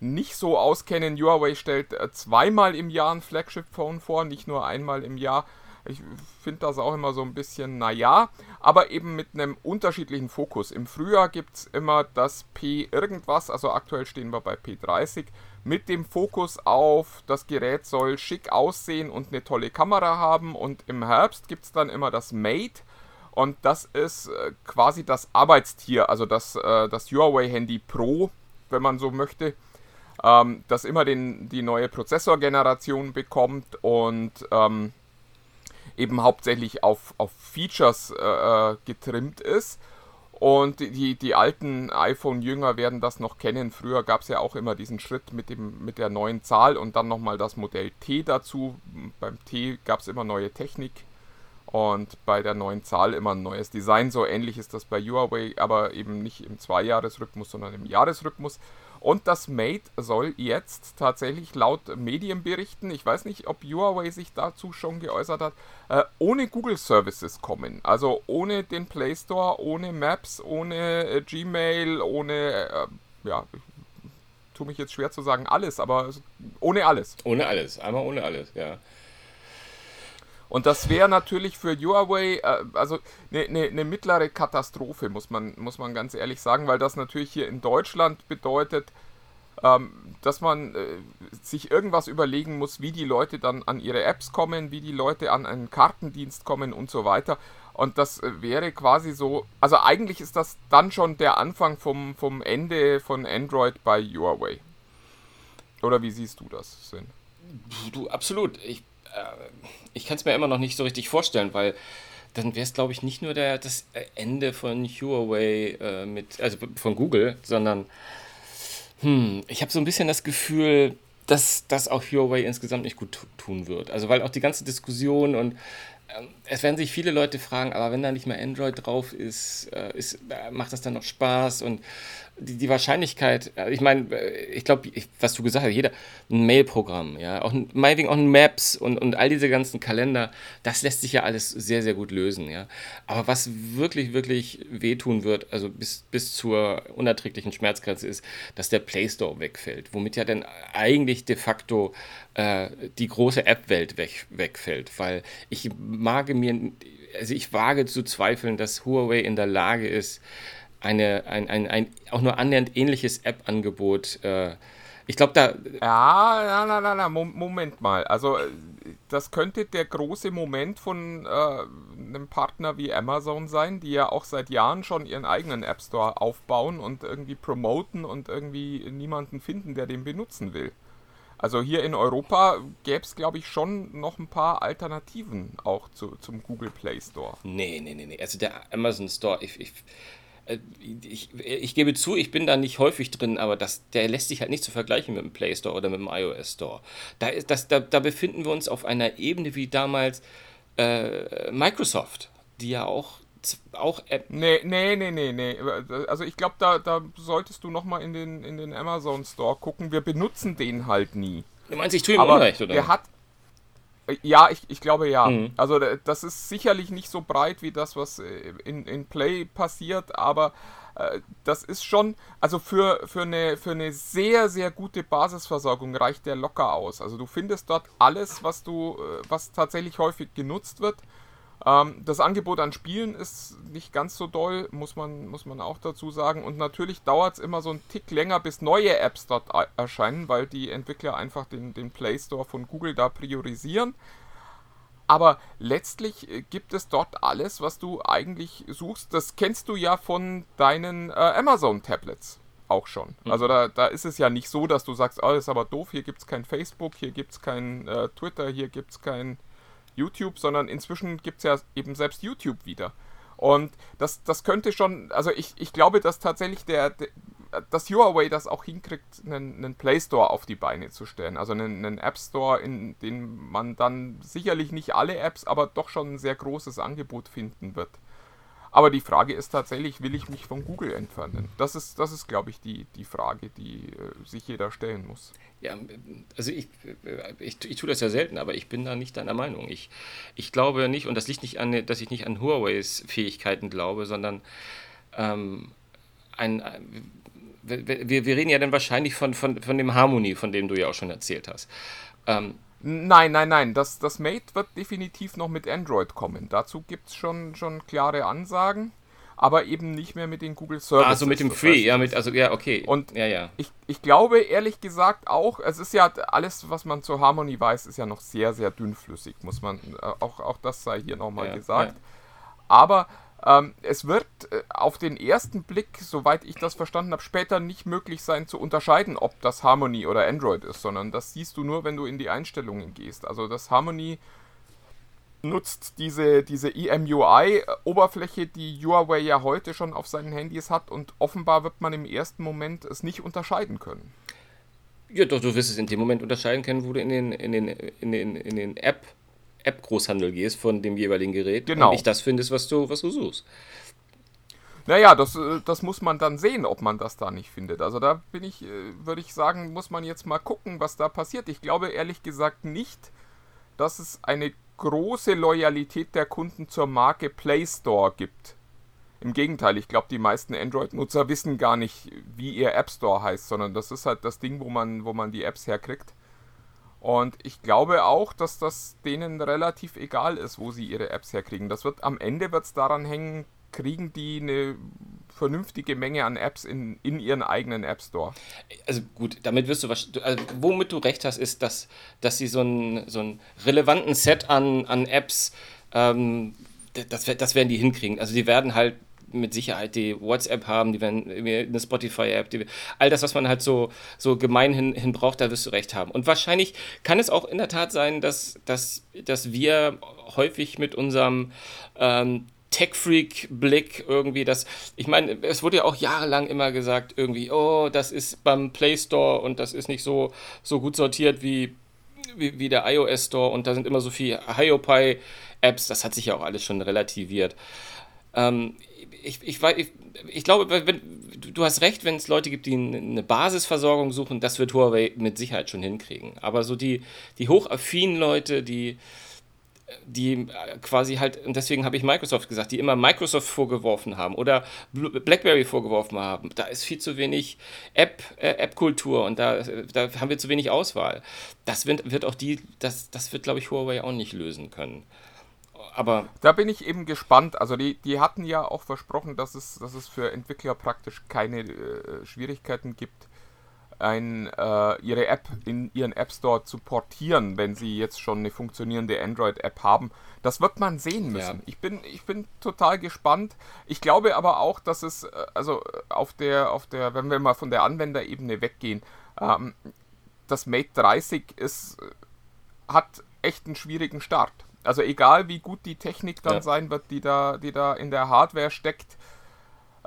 nicht so auskennen, Huawei stellt äh, zweimal im Jahr ein Flagship-Phone vor, nicht nur einmal im Jahr. Ich finde das auch immer so ein bisschen, naja, aber eben mit einem unterschiedlichen Fokus. Im Frühjahr gibt es immer das P irgendwas, also aktuell stehen wir bei P30 mit dem Fokus auf, das Gerät soll schick aussehen und eine tolle Kamera haben. Und im Herbst gibt es dann immer das Mate. Und das ist äh, quasi das Arbeitstier, also das, äh, das Huawei Handy Pro, wenn man so möchte, ähm, das immer den, die neue Prozessorgeneration bekommt und ähm, eben hauptsächlich auf, auf Features äh, getrimmt ist. Und die, die alten iPhone-Jünger werden das noch kennen. Früher gab es ja auch immer diesen Schritt mit, dem, mit der neuen Zahl und dann nochmal das Modell T dazu. Beim T gab es immer neue Technik und bei der neuen Zahl immer ein neues Design. So ähnlich ist das bei Huawei, aber eben nicht im Zweijahresrhythmus, sondern im Jahresrhythmus. Und das Mate soll jetzt tatsächlich laut Medienberichten, ich weiß nicht, ob Huawei sich dazu schon geäußert hat, äh, ohne Google Services kommen. Also ohne den Play Store, ohne Maps, ohne äh, Gmail, ohne, äh, ja, tue mich jetzt schwer zu sagen alles, aber ohne alles. Ohne alles, einmal ohne alles, ja. Und das wäre natürlich für Huawei äh, also eine ne, ne mittlere Katastrophe, muss man, muss man ganz ehrlich sagen, weil das natürlich hier in Deutschland bedeutet, ähm, dass man äh, sich irgendwas überlegen muss, wie die Leute dann an ihre Apps kommen, wie die Leute an einen Kartendienst kommen und so weiter. Und das äh, wäre quasi so, also eigentlich ist das dann schon der Anfang vom, vom Ende von Android bei Huawei. Oder wie siehst du das, Sven? Du, absolut. Ich ich kann es mir immer noch nicht so richtig vorstellen, weil dann wäre es, glaube ich, nicht nur der, das Ende von Huawei äh, mit, also von Google, sondern hm, ich habe so ein bisschen das Gefühl, dass das auch Huawei insgesamt nicht gut tun wird. Also weil auch die ganze Diskussion und ähm, es werden sich viele Leute fragen, aber wenn da nicht mehr Android drauf ist, äh, ist äh, macht das dann noch Spaß? Und die, die Wahrscheinlichkeit, äh, ich meine, äh, ich glaube, was du gesagt hast, jeder, ein Mail-Programm, ja, auch meinetwegen auch ein Maps und, und all diese ganzen Kalender, das lässt sich ja alles sehr, sehr gut lösen, ja. Aber was wirklich, wirklich wehtun wird, also bis, bis zur unerträglichen Schmerzgrenze ist, dass der Play Store wegfällt, womit ja dann eigentlich de facto äh, die große App-Welt weg, wegfällt, weil ich mag mir, also ich wage zu zweifeln, dass Huawei in der Lage ist, eine, ein, ein, ein auch nur annähernd ähnliches App-Angebot. Äh, ich glaube, da. Ja, na, na, na, Moment mal. Also, äh, das könnte der große Moment von äh, einem Partner wie Amazon sein, die ja auch seit Jahren schon ihren eigenen App Store aufbauen und irgendwie promoten und irgendwie niemanden finden, der den benutzen will. Also hier in Europa gäbe es, glaube ich, schon noch ein paar Alternativen auch zu, zum Google Play Store. Nee, nee, nee, nee. Also der Amazon Store, ich, ich ich, ich, gebe zu, ich bin da nicht häufig drin, aber das, der lässt sich halt nicht zu vergleichen mit dem Play Store oder mit dem iOS Store. Da, ist, das, da, da befinden wir uns auf einer Ebene wie damals äh, Microsoft, die ja auch auch App. Nee, nee, nee, nee, nee. Also ich glaube, da, da solltest du nochmal in den, in den Amazon Store gucken. Wir benutzen den halt nie. Du meinst, ich tue ihm Unrecht, oder? Der hat, ja, ich, ich glaube ja. Mhm. Also das ist sicherlich nicht so breit wie das, was äh, in, in Play passiert, aber äh, das ist schon, also für, für, eine, für eine sehr, sehr gute Basisversorgung reicht der locker aus. Also du findest dort alles, was du, äh, was tatsächlich häufig genutzt wird. Ähm, das Angebot an Spielen ist nicht ganz so doll, muss man, muss man auch dazu sagen. Und natürlich dauert es immer so einen Tick länger, bis neue Apps dort erscheinen, weil die Entwickler einfach den, den Play Store von Google da priorisieren. Aber letztlich äh, gibt es dort alles, was du eigentlich suchst. Das kennst du ja von deinen äh, Amazon-Tablets auch schon. Mhm. Also da, da ist es ja nicht so, dass du sagst, oh, das ist aber doof, hier gibt es kein Facebook, hier gibt es kein äh, Twitter, hier gibt es kein YouTube, sondern inzwischen gibt es ja eben selbst YouTube wieder. Und das, das könnte schon, also ich, ich glaube, dass tatsächlich der, der dass Huawei das auch hinkriegt, einen, einen, Play Store auf die Beine zu stellen. Also einen, einen, App Store, in dem man dann sicherlich nicht alle Apps, aber doch schon ein sehr großes Angebot finden wird. Aber die Frage ist tatsächlich, will ich mich von Google entfernen? Das ist, das ist glaube ich, die, die Frage, die äh, sich jeder stellen muss. Ja, also ich, ich, ich tue das ja selten, aber ich bin da nicht deiner Meinung. Ich, ich glaube nicht, und das liegt nicht an, dass ich nicht an Huaweis Fähigkeiten glaube, sondern ähm, ein, wir, wir reden ja dann wahrscheinlich von, von, von dem Harmony, von dem du ja auch schon erzählt hast. Ähm, Nein, nein, nein. Das, das Mate wird definitiv noch mit Android kommen. Dazu gibt es schon, schon klare Ansagen, aber eben nicht mehr mit den Google Services. Also mit dem Free, heißt, ja, mit, also ja, okay. Und ja, ja. Ich, ich glaube ehrlich gesagt auch, es ist ja alles, was man zur Harmony weiß, ist ja noch sehr, sehr dünnflüssig, muss man, äh, auch, auch das sei hier nochmal ja, gesagt. Ja. Aber ähm, es wird äh, auf den ersten Blick, soweit ich das verstanden habe, später nicht möglich sein zu unterscheiden, ob das Harmony oder Android ist, sondern das siehst du nur, wenn du in die Einstellungen gehst. Also das Harmony nutzt diese, diese EMUI-Oberfläche, die Huawei ja heute schon auf seinen Handys hat und offenbar wird man im ersten Moment es nicht unterscheiden können. Ja, doch, du wirst es in dem Moment unterscheiden können, wo du in den, in den, in den, in den App App-Großhandel gehst von dem jeweiligen Gerät genau. und nicht das findest, was du, was du suchst. Naja, das, äh, das muss man dann sehen, ob man das da nicht findet. Also da bin ich, äh, würde ich sagen, muss man jetzt mal gucken, was da passiert. Ich glaube ehrlich gesagt nicht, dass es eine große Loyalität der Kunden zur Marke Play Store gibt. Im Gegenteil, ich glaube, die meisten Android-Nutzer wissen gar nicht, wie ihr App Store heißt, sondern das ist halt das Ding, wo man, wo man die Apps herkriegt. Und ich glaube auch, dass das denen relativ egal ist, wo sie ihre Apps herkriegen. Das wird am Ende wird es daran hängen, kriegen die eine vernünftige Menge an Apps in, in ihren eigenen App Store. Also gut, damit wirst du was. Also womit du recht hast, ist, dass, dass sie so einen, so einen relevanten Set an, an Apps, ähm, das, das werden die hinkriegen. Also die werden halt mit Sicherheit die WhatsApp haben, die werden eine Spotify-App, all das, was man halt so, so gemeinhin hin braucht, da wirst du recht haben. Und wahrscheinlich kann es auch in der Tat sein, dass, dass, dass wir häufig mit unserem ähm, Tech-Freak-Blick irgendwie, das, ich meine, es wurde ja auch jahrelang immer gesagt, irgendwie, oh, das ist beim Play Store und das ist nicht so, so gut sortiert wie, wie, wie der iOS Store und da sind immer so viele Hiopai-Apps, das hat sich ja auch alles schon relativiert. Ähm, ich, ich, ich, ich glaube, wenn, du hast recht, wenn es Leute gibt, die eine Basisversorgung suchen, das wird Huawei mit Sicherheit schon hinkriegen. Aber so die, die hochaffinen Leute, die, die quasi halt, und deswegen habe ich Microsoft gesagt, die immer Microsoft vorgeworfen haben oder BlackBerry vorgeworfen haben. Da ist viel zu wenig App, äh, App-Kultur und da, da haben wir zu wenig Auswahl. Das wird, wird auch die, das, das wird, glaube ich, Huawei auch nicht lösen können. Aber da bin ich eben gespannt. Also die, die hatten ja auch versprochen, dass es, dass es für Entwickler praktisch keine äh, Schwierigkeiten gibt, ein, äh, ihre App in ihren App Store zu portieren, wenn sie jetzt schon eine funktionierende Android-App haben. Das wird man sehen müssen. Ja. Ich, bin, ich bin total gespannt. Ich glaube aber auch, dass es, äh, also auf der, auf der, wenn wir mal von der Anwenderebene weggehen, ähm, das Mate 30 ist, äh, hat echt einen schwierigen Start. Also egal wie gut die Technik dann ja. sein wird, die da, die da in der Hardware steckt,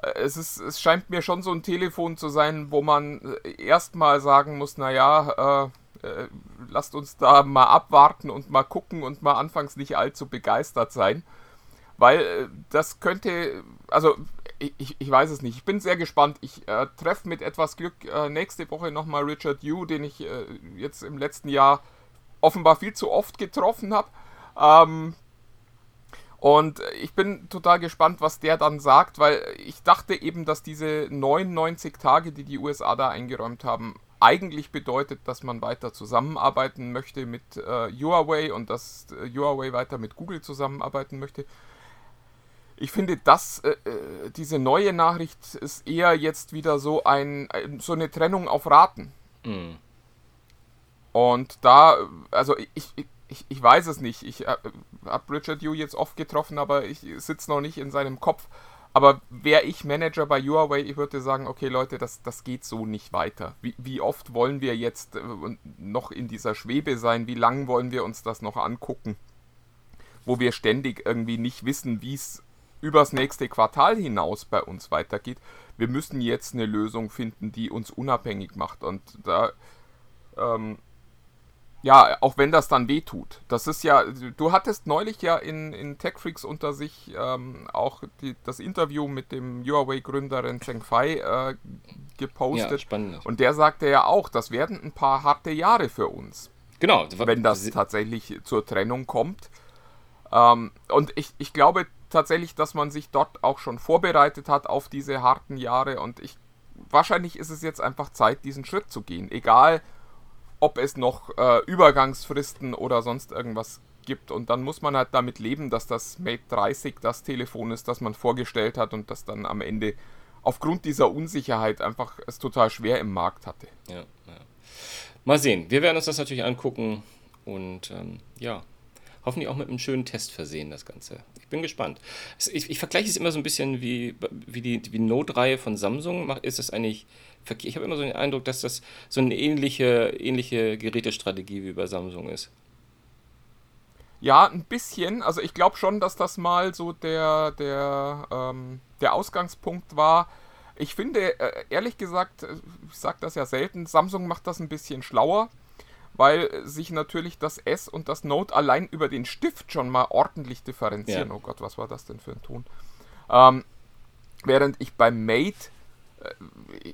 äh, es, ist, es scheint mir schon so ein Telefon zu sein, wo man äh, erstmal sagen muss, naja, äh, äh, lasst uns da mal abwarten und mal gucken und mal anfangs nicht allzu begeistert sein. Weil äh, das könnte, also ich, ich weiß es nicht. Ich bin sehr gespannt. Ich äh, treffe mit etwas Glück äh, nächste Woche nochmal Richard Yu, den ich jetzt im letzten Jahr offenbar viel zu oft getroffen habe. Ähm, und ich bin total gespannt, was der dann sagt, weil ich dachte eben, dass diese 99 Tage, die die USA da eingeräumt haben, eigentlich bedeutet, dass man weiter zusammenarbeiten möchte mit äh, Huawei und dass äh, Huawei weiter mit Google zusammenarbeiten möchte. Ich finde, dass äh, äh diese neue Nachricht ist eher jetzt wieder so ein so eine Trennung auf Raten. Mhm. Und da, also ich, ich, ich, ich weiß es nicht. Ich äh, habe Richard Yu jetzt oft getroffen, aber ich sitze noch nicht in seinem Kopf. Aber wäre ich Manager bei Huawei, ich würde sagen, okay Leute, das, das geht so nicht weiter. Wie, wie oft wollen wir jetzt äh, noch in dieser Schwebe sein? Wie lange wollen wir uns das noch angucken? Wo wir ständig irgendwie nicht wissen, wie es übers nächste Quartal hinaus bei uns weitergeht. Wir müssen jetzt eine Lösung finden, die uns unabhängig macht. Und da ähm, ja, auch wenn das dann weh tut. Das ist ja, du hattest neulich ja in, in TechFreaks unter sich ähm, auch die, das Interview mit dem Huawei-Gründer Ren Zhengfei äh, gepostet. Ja, spannend. Und der sagte ja auch, das werden ein paar harte Jahre für uns. Genau. Wenn das tatsächlich zur Trennung kommt. Ähm, und ich, ich glaube tatsächlich, dass man sich dort auch schon vorbereitet hat auf diese harten Jahre. Und ich, wahrscheinlich ist es jetzt einfach Zeit, diesen Schritt zu gehen. Egal, ob es noch äh, Übergangsfristen oder sonst irgendwas gibt. Und dann muss man halt damit leben, dass das Mate 30 das Telefon ist, das man vorgestellt hat und das dann am Ende aufgrund dieser Unsicherheit einfach es total schwer im Markt hatte. Ja, ja. Mal sehen. Wir werden uns das natürlich angucken und ähm, ja, hoffentlich auch mit einem schönen Test versehen, das Ganze. Ich bin gespannt. Ich, ich vergleiche es immer so ein bisschen wie, wie die, die Note-Reihe von Samsung. Ist es eigentlich ich habe immer so den Eindruck, dass das so eine ähnliche, ähnliche Gerätestrategie wie bei Samsung ist. Ja, ein bisschen. Also ich glaube schon, dass das mal so der, der, ähm, der Ausgangspunkt war. Ich finde, äh, ehrlich gesagt, äh, ich sage das ja selten, Samsung macht das ein bisschen schlauer, weil sich natürlich das S und das Note allein über den Stift schon mal ordentlich differenzieren. Ja. Oh Gott, was war das denn für ein Ton? Ähm, während ich beim Mate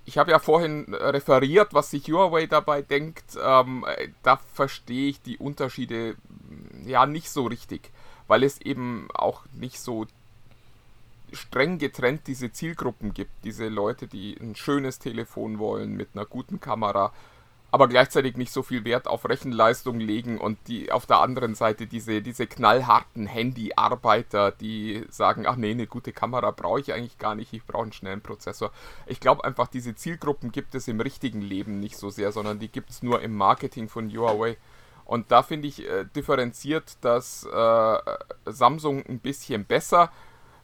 ich habe ja vorhin referiert, was sich Huawei dabei denkt. Ähm, da verstehe ich die Unterschiede mm, ja nicht so richtig, weil es eben auch nicht so streng getrennt diese Zielgruppen gibt. Diese Leute, die ein schönes Telefon wollen mit einer guten Kamera, aber gleichzeitig nicht so viel Wert auf Rechenleistung legen und die auf der anderen Seite diese, diese knallharten Handy-Arbeiter, die sagen, ach nee, eine gute Kamera brauche ich eigentlich gar nicht, ich brauche einen schnellen Prozessor. Ich glaube einfach, diese Zielgruppen gibt es im richtigen Leben nicht so sehr, sondern die gibt es nur im Marketing von Huawei. Und da finde ich äh, differenziert das äh, Samsung ein bisschen besser.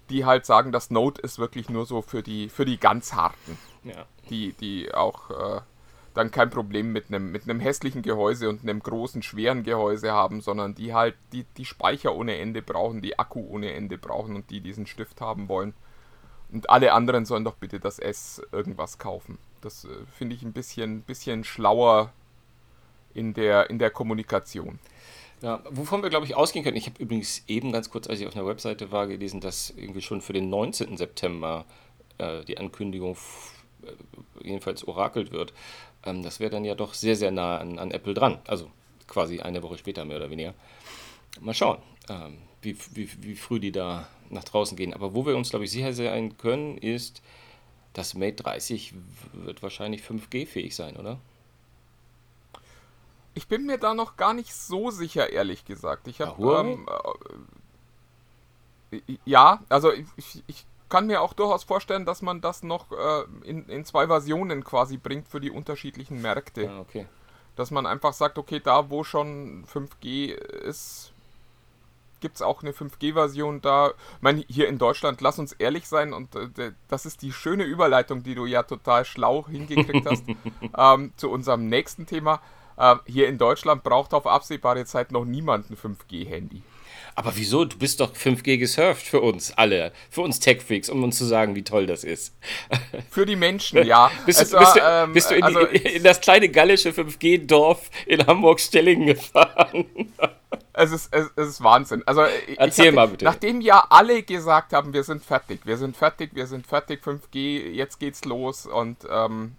die halt sagen, das Note ist wirklich nur so für die, für die ganz harten. Ja. Die, die auch äh, dann kein Problem mit einem mit hässlichen Gehäuse und einem großen, schweren Gehäuse haben, sondern die halt die, die Speicher ohne Ende brauchen, die Akku ohne Ende brauchen und die diesen Stift haben wollen. Und alle anderen sollen doch bitte das S irgendwas kaufen. Das äh, finde ich ein bisschen, bisschen schlauer in der, in der Kommunikation. Ja, wovon wir, glaube ich, ausgehen können. Ich habe übrigens eben ganz kurz, als ich auf einer Webseite war, gelesen, dass irgendwie schon für den 19. September äh, die Ankündigung jedenfalls orakelt wird. Ähm, das wäre dann ja doch sehr, sehr nah an, an, Apple dran. Also quasi eine Woche später mehr oder weniger. Mal schauen, ähm, wie, wie, wie früh die da nach draußen gehen. Aber wo wir uns, glaube ich, sicher sein können, ist, das Mate 30 wird wahrscheinlich 5G-fähig sein, oder? Ich bin mir da noch gar nicht so sicher, ehrlich gesagt. Ich habe ähm, äh, ja, also ich, ich, kann mir auch durchaus vorstellen, dass man das noch äh, in, in zwei Versionen quasi bringt für die unterschiedlichen Märkte. Ah, okay. Dass man einfach sagt, okay, da wo schon 5G ist, gibt es auch eine 5G-Version da. Ich meine, hier in Deutschland, lass uns ehrlich sein, und äh, das ist die schöne Überleitung, die du ja total schlau hingekriegt hast, ähm, zu unserem nächsten Thema. Ähm, hier in Deutschland braucht auf absehbare Zeit noch niemand ein 5G-Handy. Aber wieso? Du bist doch 5G gesurft für uns alle, für uns Tech-Freaks, um uns zu sagen, wie toll das ist. Für die Menschen, ja. bist, du, bist, du, ähm, bist du, in, also, die, in, das kleine gallische 5G-Dorf in Hamburg-Stellingen gefahren? Es ist, es, es ist Wahnsinn. Also, Erzähl hatte, mal bitte. Nachdem ja alle gesagt haben, wir sind fertig, wir sind fertig, wir sind fertig, 5G, jetzt geht's los und ähm,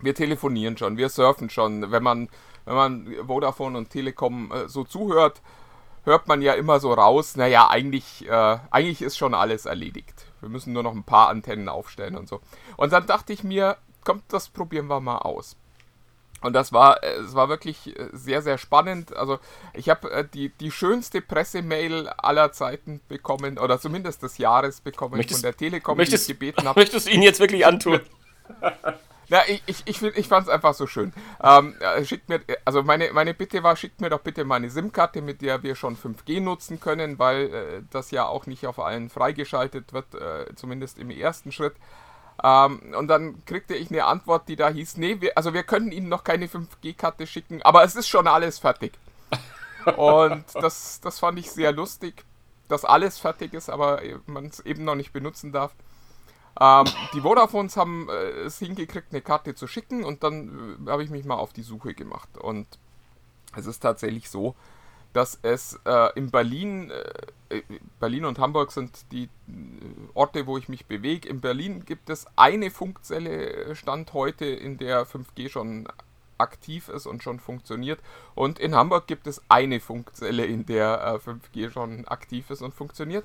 wir telefonieren schon, wir surfen schon. Wenn man, wenn man Vodafone und Telekom äh, so zuhört, hört man ja immer so raus, naja, eigentlich, äh, eigentlich ist schon alles erledigt. Wir müssen nur noch ein paar Antennen aufstellen und so. Und dann dachte ich mir, kommt, das probieren wir mal aus. Und das war, äh, es war wirklich äh, sehr, sehr spannend. Also ich habe äh, die, die schönste Pressemail aller Zeiten bekommen, oder zumindest des Jahres bekommen möchtest, von der Telekom, möchtest, die ich gebeten habe. Möchtest du ihn jetzt wirklich antun? Ja, ich, ich, ich, ich fand es einfach so schön. Ähm, schickt mir, also meine, meine Bitte war, schickt mir doch bitte meine SIM-Karte, mit der wir schon 5G nutzen können, weil äh, das ja auch nicht auf allen freigeschaltet wird, äh, zumindest im ersten Schritt. Ähm, und dann kriegte ich eine Antwort, die da hieß, nee, wir, also wir können Ihnen noch keine 5G-Karte schicken, aber es ist schon alles fertig. und das, das fand ich sehr lustig, dass alles fertig ist, aber man es eben noch nicht benutzen darf. Ähm, die Vodafones haben äh, es hingekriegt, eine Karte zu schicken und dann äh, habe ich mich mal auf die Suche gemacht. Und es ist tatsächlich so, dass es äh, in Berlin, äh, äh Berlin und Hamburg sind die äh, Orte, wo ich mich bewege. In Berlin gibt es eine Funkzelle Stand heute, in der 5G schon aktiv ist und schon funktioniert. Und in Hamburg gibt es eine Funkzelle, in der 5G schon aktiv ist und funktioniert.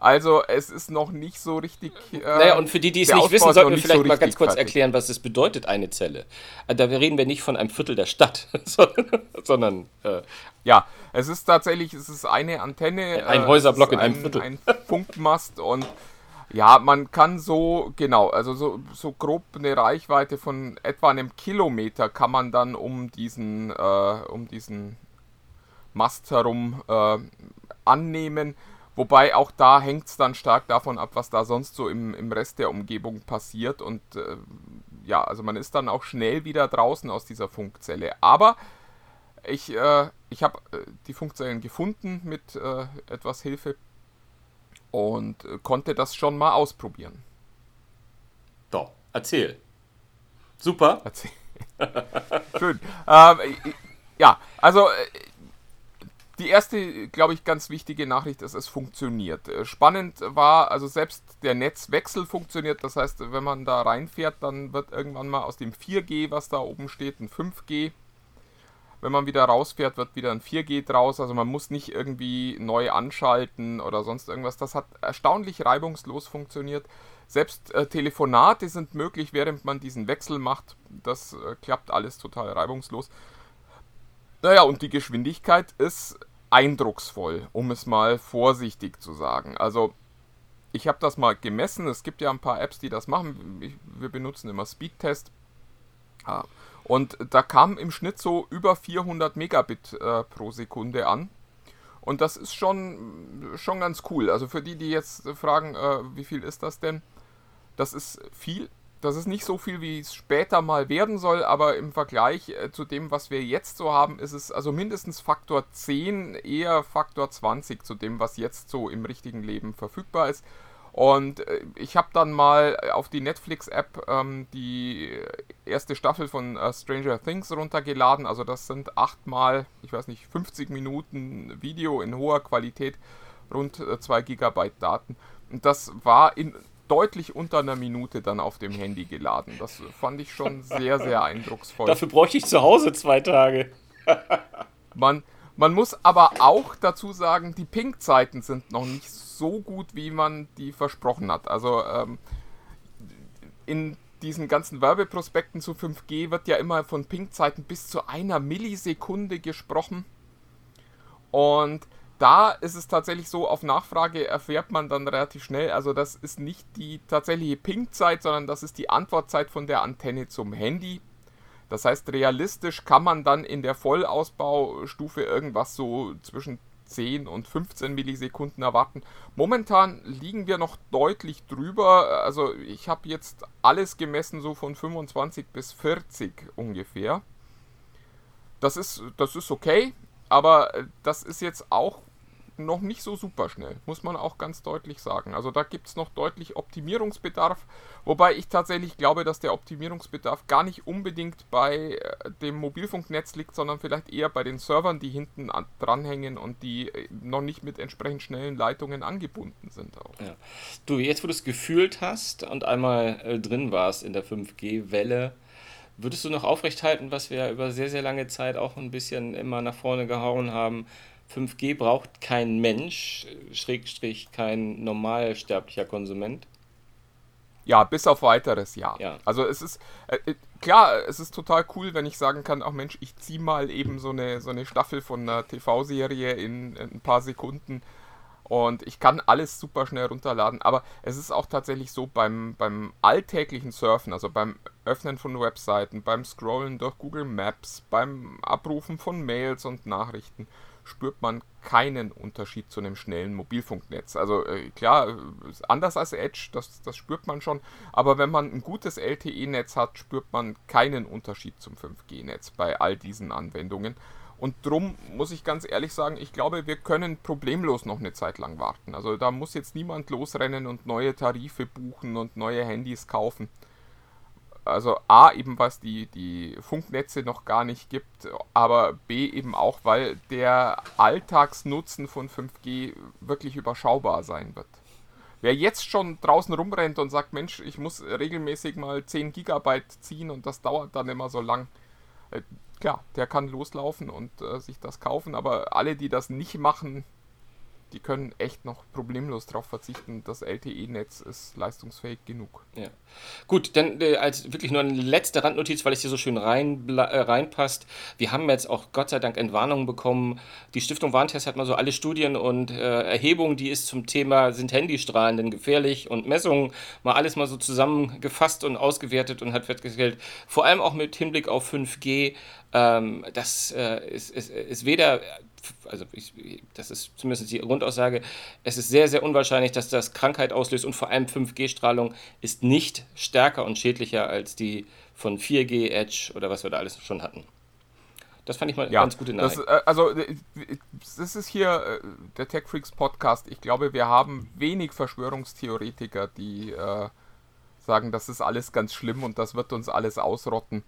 Also es ist noch nicht so richtig. Äh, naja, und für die, die es nicht wissen, sollten wir vielleicht so mal ganz kurz fertig. erklären, was es bedeutet, eine Zelle. Äh, da reden wir nicht von einem Viertel der Stadt, sondern. Äh, ja, es ist tatsächlich, es ist eine Antenne. Ein Häuserblock in einem ein, Viertel. Ein Funkmast und ja, man kann so, genau, also so, so grob eine Reichweite von etwa einem Kilometer kann man dann um diesen, äh, um diesen Mast herum äh, annehmen. Wobei auch da hängt es dann stark davon ab, was da sonst so im, im Rest der Umgebung passiert. Und äh, ja, also man ist dann auch schnell wieder draußen aus dieser Funkzelle. Aber ich, äh, ich habe äh, die Funkzellen gefunden mit äh, etwas Hilfe und äh, konnte das schon mal ausprobieren. Doch, erzähl. Super. Erzähl. Schön. Ähm, ja, also die erste, glaube ich, ganz wichtige Nachricht ist, es funktioniert. Äh, spannend war, also selbst der Netzwechsel funktioniert. Das heißt, wenn man da reinfährt, dann wird irgendwann mal aus dem 4G, was da oben steht, ein 5G. Wenn man wieder rausfährt, wird wieder ein 4G draus. Also man muss nicht irgendwie neu anschalten oder sonst irgendwas. Das hat erstaunlich reibungslos funktioniert. Selbst äh, Telefonate sind möglich, während man diesen Wechsel macht. Das äh, klappt alles total reibungslos. Naja, und die Geschwindigkeit ist eindrucksvoll, um es mal vorsichtig zu sagen. Also ich habe das mal gemessen. Es gibt ja ein paar Apps, die das machen. wir benutzen immer Speedtest. Und da kam im Schnitt so über 400 Megabit äh, pro Sekunde an. Und das ist schon, schon ganz cool. Also für die, die jetzt fragen, äh, wie viel ist das denn? Das ist viel. Das ist nicht so viel, wie es später mal werden soll, aber im Vergleich äh, zu dem, was wir jetzt so haben, ist es also mindestens Faktor 10, eher Faktor 20 zu dem, was jetzt so im richtigen Leben verfügbar ist. Und äh, ich habe dann mal auf die Netflix-App ähm, die erste Staffel von äh, Stranger Things runtergeladen. Also das sind achtmal, ich weiß nicht, 50 Minuten Video in hoher Qualität, rund 2 äh, GB Daten. Und das war in deutlich unter einer Minute dann auf dem Handy geladen. Das fand ich schon sehr, sehr eindrucksvoll. Dafür bräuchte ich zu Hause zwei Tage. man, man muss aber auch dazu sagen, die Ping-Zeiten sind noch nicht so gut, wie man die versprochen hat. Also ähm, in diesen ganzen Werbeprospekten zu 5G wird ja immer von Ping-Zeiten bis zu einer Millisekunde gesprochen. Und da ist es tatsächlich so, auf Nachfrage erfährt man dann relativ schnell, also das ist nicht die tatsächliche Ping-Zeit, sondern das ist die Antwortzeit von der Antenne zum Handy. Das heißt, realistisch kann man dann in der Vollausbaustufe irgendwas so zwischen 10 und 15 Millisekunden erwarten. Momentan liegen wir noch deutlich drüber. Also ich habe jetzt alles gemessen, so von 25 bis 40 ungefähr. Das ist, das ist okay, aber das ist jetzt auch noch nicht so super schnell, muss man auch ganz deutlich sagen. Also da gibt es noch deutlich Optimierungsbedarf, wobei ich tatsächlich glaube, dass der Optimierungsbedarf gar nicht unbedingt bei äh, dem Mobilfunknetz liegt, sondern vielleicht eher bei den Servern, die hinten dranhängen und die äh, noch nicht mit entsprechend schnellen Leitungen angebunden sind. Auch. Ja. Du, jetzt wo du es gefühlt hast und einmal äh, drin warst in der 5G-Welle, Würdest du noch aufrechthalten, was wir über sehr, sehr lange Zeit auch ein bisschen immer nach vorne gehauen haben, 5G braucht kein Mensch, Schrägstrich kein normalsterblicher Konsument. Ja, bis auf weiteres, ja. ja. Also es ist, äh, äh klar, es ist total cool, wenn ich sagen kann, ach Mensch, ich ziehe mal eben so eine, so eine Staffel von einer TV-Serie in, in, ein paar Sekunden und ich kann alles super schnell runterladen. Aber es ist auch tatsächlich so beim, beim alltäglichen Surfen, also beim Öffnen von Webseiten, beim Scrollen durch Google Maps, beim Abrufen von Mails und Nachrichten, spürt man keinen Unterschied zu einem schnellen Mobilfunknetz. Also äh, klar, anders als Edge, das, das spürt man schon, aber wenn man ein gutes LTE-Netz hat, spürt man keinen Unterschied zum 5G-Netz bei all diesen Anwendungen. Und drum muss ich ganz ehrlich sagen, ich glaube, wir können problemlos noch eine Zeit lang warten. Also da muss jetzt niemand losrennen und neue Tarife buchen und neue Handys kaufen also A, eben was die, die Funknetze noch gar nicht gibt, aber B, eben auch, weil der Alltagsnutzen von 5G wirklich überschaubar sein wird. Wer jetzt schon draußen rumrennt und sagt, Mensch, ich muss regelmäßig mal 10 Gigabyte ziehen und das dauert dann immer so lang, äh, klar, der kann loslaufen und äh, sich das kaufen, aber alle, die das nicht machen, die können echt noch problemlos darauf verzichten. Das LTE-Netz ist leistungsfähig genug. Ja. Gut, dann äh, als wirklich nur eine letzte Randnotiz, weil es hier so schön rein, äh, reinpasst. Wir haben jetzt auch Gott sei Dank Entwarnungen bekommen. Die Stiftung Warntest hat mal so alle Studien und äh, Erhebungen, die es zum Thema sind Handystrahlen denn gefährlich und Messungen mal alles mal so zusammengefasst und ausgewertet und hat festgestellt, vor allem auch mit Hinblick auf 5G, ähm, das äh, ist, ist, ist weder also ich, das ist zumindest die Grundaussage, es ist sehr, sehr unwahrscheinlich, dass das Krankheit auslöst und vor allem 5G-Strahlung ist nicht stärker und schädlicher als die von 4G, Edge oder was wir da alles schon hatten. Das fand ich mal ja, ganz gute Nachricht. Das, äh, also, äh, das ist hier äh, der Tech Freaks Podcast. Ich glaube, wir haben wenig Verschwörungstheoretiker, die äh, sagen, das ist alles ganz schlimm und das wird uns alles ausrotten.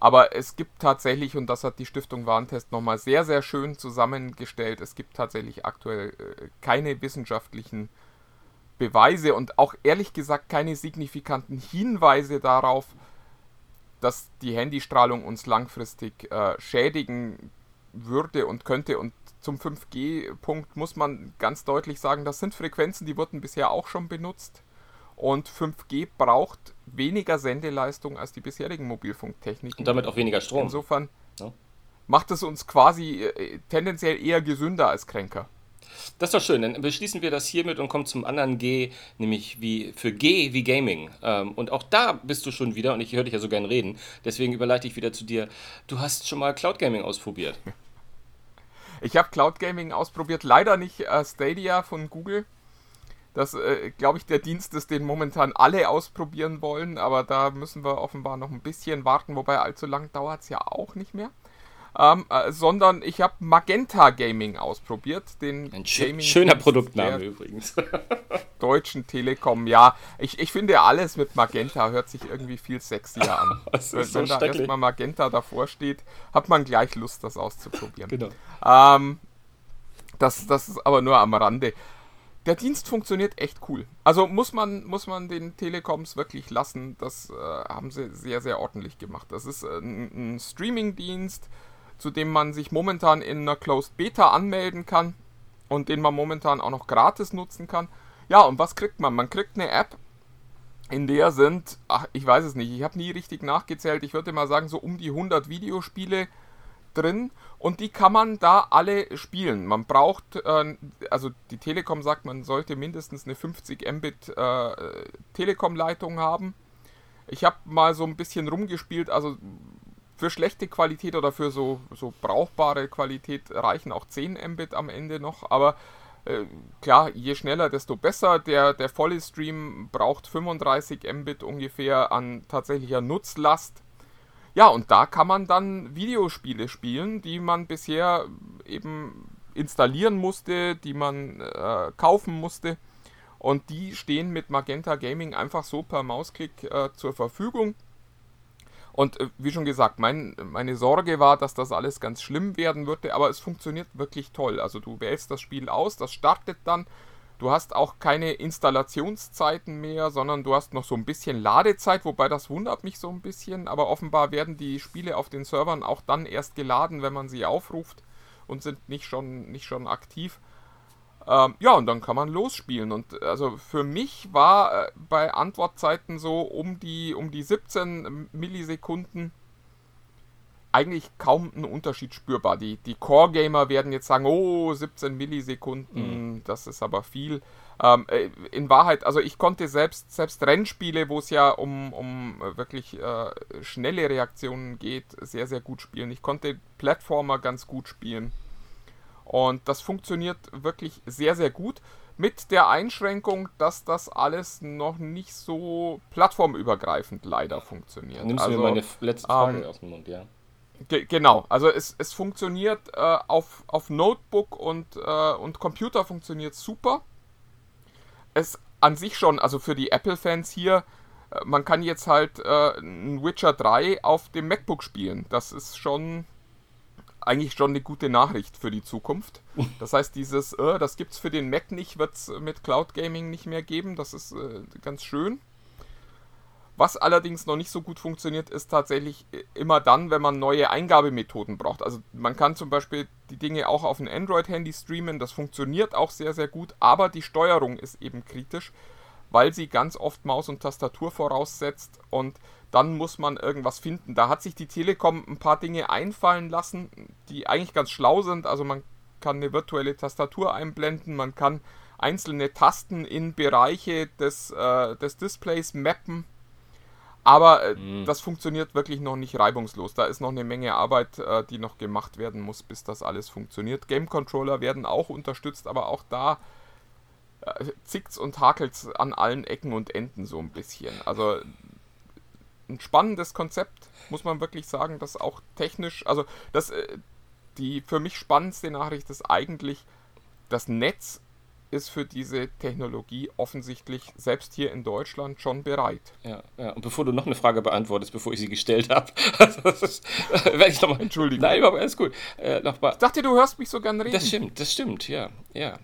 Aber es gibt tatsächlich, und das hat die Stiftung Warentest nochmal sehr, sehr schön zusammengestellt, es gibt tatsächlich aktuell äh, keine wissenschaftlichen Beweise und auch ehrlich gesagt keine signifikanten Hinweise darauf, dass die Handystrahlung uns langfristig äh, schädigen würde und könnte. Und zum 5G-Punkt muss man ganz deutlich sagen, das sind Frequenzen, die wurden bisher auch schon benutzt. Und 5G braucht weniger Sendeleistung als die bisherigen Mobilfunktechniken. Und damit auch weniger Strom. Insofern ja. macht es uns quasi äh, tendenziell eher gesünder als kränker. Das ist doch schön. Dann beschließen wir das hiermit und kommen zum anderen G, nämlich wie für G wie Gaming. Ähm, und auch da bist du schon wieder, und ich höre dich ja so gern reden, deswegen überleite ich wieder zu dir. Du hast schon mal Cloud Gaming ausprobiert. Ich habe Cloud Gaming ausprobiert, leider nicht äh, Stadia von Google. Das, äh, glaube ich, der Dienst ist, den momentan alle ausprobieren wollen, aber da müssen wir offenbar noch ein bisschen warten, wobei allzu lang dauert es ja auch nicht mehr. Ähm, äh, sondern ich habe Magenta Gaming ausprobiert. Den Ein schö schöner Produktname übrigens. Deutschen Telekom, ja. Ich, ich finde alles mit Magenta hört sich irgendwie viel sexier an. Wenn so da erstmal Magenta davor steht, hat man gleich Lust, das auszuprobieren. Genau. Ähm, das, das ist aber nur am Rande. Der Dienst funktioniert echt cool. Also muss man, muss man den Telekoms wirklich lassen. Das äh, haben sie sehr, sehr ordentlich gemacht. Das ist ein, ein Streaming-Dienst, zu dem man sich momentan in einer Closed Beta anmelden kann und den man momentan auch noch gratis nutzen kann. Ja, und was kriegt man? Man kriegt eine App, in der sind, ach, ich weiß es nicht, ich habe nie richtig nachgezählt, ich würde mal sagen, so um die 100 Videospiele drin und die kann man da alle spielen. Man braucht, äh, also die Telekom sagt, man sollte mindestens eine 50 Mbit äh, Telekom-Leitung haben. Ich habe mal so ein bisschen rumgespielt, also für schlechte Qualität oder für so, so brauchbare Qualität reichen auch 10 Mbit am Ende noch, aber äh, klar, je schneller, desto besser. Der, der volle Stream braucht 35 Mbit ungefähr an tatsächlicher Nutzlast. Ja, und da kann man dann Videospiele spielen, die man bisher eben installieren musste, die man äh, kaufen musste. Und die stehen mit Magenta Gaming einfach so per Mausklick äh, zur Verfügung. Und äh, wie schon gesagt, mein, meine Sorge war, dass das alles ganz schlimm werden würde, aber es funktioniert wirklich toll. Also du wählst das Spiel aus, das startet dann. Du hast auch keine Installationszeiten mehr, sondern du hast noch so ein bisschen Ladezeit, wobei das wundert mich so ein bisschen, aber offenbar werden die Spiele auf den Servern auch dann erst geladen, wenn man sie aufruft und sind nicht schon, nicht schon aktiv. Ähm, ja, und dann kann man losspielen. Und also für mich war äh, bei Antwortzeiten so um die, um die 17 Millisekunden eigentlich kaum ein Unterschied spürbar. Die, die Core-Gamer werden jetzt sagen, oh, 17 Millisekunden, mhm. das ist aber viel. Ähm, äh, in Wahrheit, also ich konnte selbst, selbst Rennspiele, wo es ja um, um wirklich äh, schnelle Reaktionen geht, sehr, sehr gut spielen. Ich konnte Plattformer ganz gut spielen. Und das funktioniert wirklich sehr, sehr gut. Mit der Einschränkung, dass das alles noch nicht so plattformübergreifend leider funktioniert. Nimmst du also, mir meine letzte Frage ähm, aus dem Mund, ja. Ge genau, also es, es funktioniert äh, auf, auf Notebook und, äh, und Computer funktioniert super. Es an sich schon, also für die Apple-Fans hier, äh, man kann jetzt halt äh, ein Witcher 3 auf dem MacBook spielen. Das ist schon eigentlich schon eine gute Nachricht für die Zukunft. Das heißt, dieses, äh, das es für den Mac nicht, wird es mit Cloud Gaming nicht mehr geben. Das ist ganz schön. Was allerdings noch nicht so gut funktioniert, ist tatsächlich äh, immer dann, wenn man neue Eingabemethoden braucht. Also man kann zum Beispiel die Dinge auch auf ein Android-Handy streamen, das funktioniert auch sehr, sehr gut, aber die Steuerung ist eben kritisch, weil sie ganz oft Maus und Tastatur voraussetzt und dann muss man irgendwas finden. Da hat sich die Telekom ein paar Dinge einfallen lassen, die eigentlich ganz schlau sind. Also man kann eine virtuelle Tastatur einblenden, man kann einzelne Tasten in Bereiche des, äh, des Displays mappen aber äh, mhm. das funktioniert wirklich noch nicht reibungslos. Da ist noch eine Menge Arbeit, äh, die noch gemacht werden muss, bis das alles funktioniert. Game Controller werden auch unterstützt, aber auch da äh, zickt's und hakelt's an allen Ecken und Enden so ein bisschen. Also ein spannendes Konzept, muss man wirklich sagen, das auch technisch, also das, äh, die für mich spannendste Nachricht ist eigentlich, das Netz ist für diese Technologie offensichtlich selbst hier in Deutschland schon bereit. Ja, ja. und bevor du noch eine Frage beantwortest, bevor ich sie gestellt habe, werde ich nochmal. Entschuldigung. Nein, aber alles gut. Äh, noch mal. Ich dachte, du hörst mich so gern reden. Das stimmt, das stimmt, ja. ja.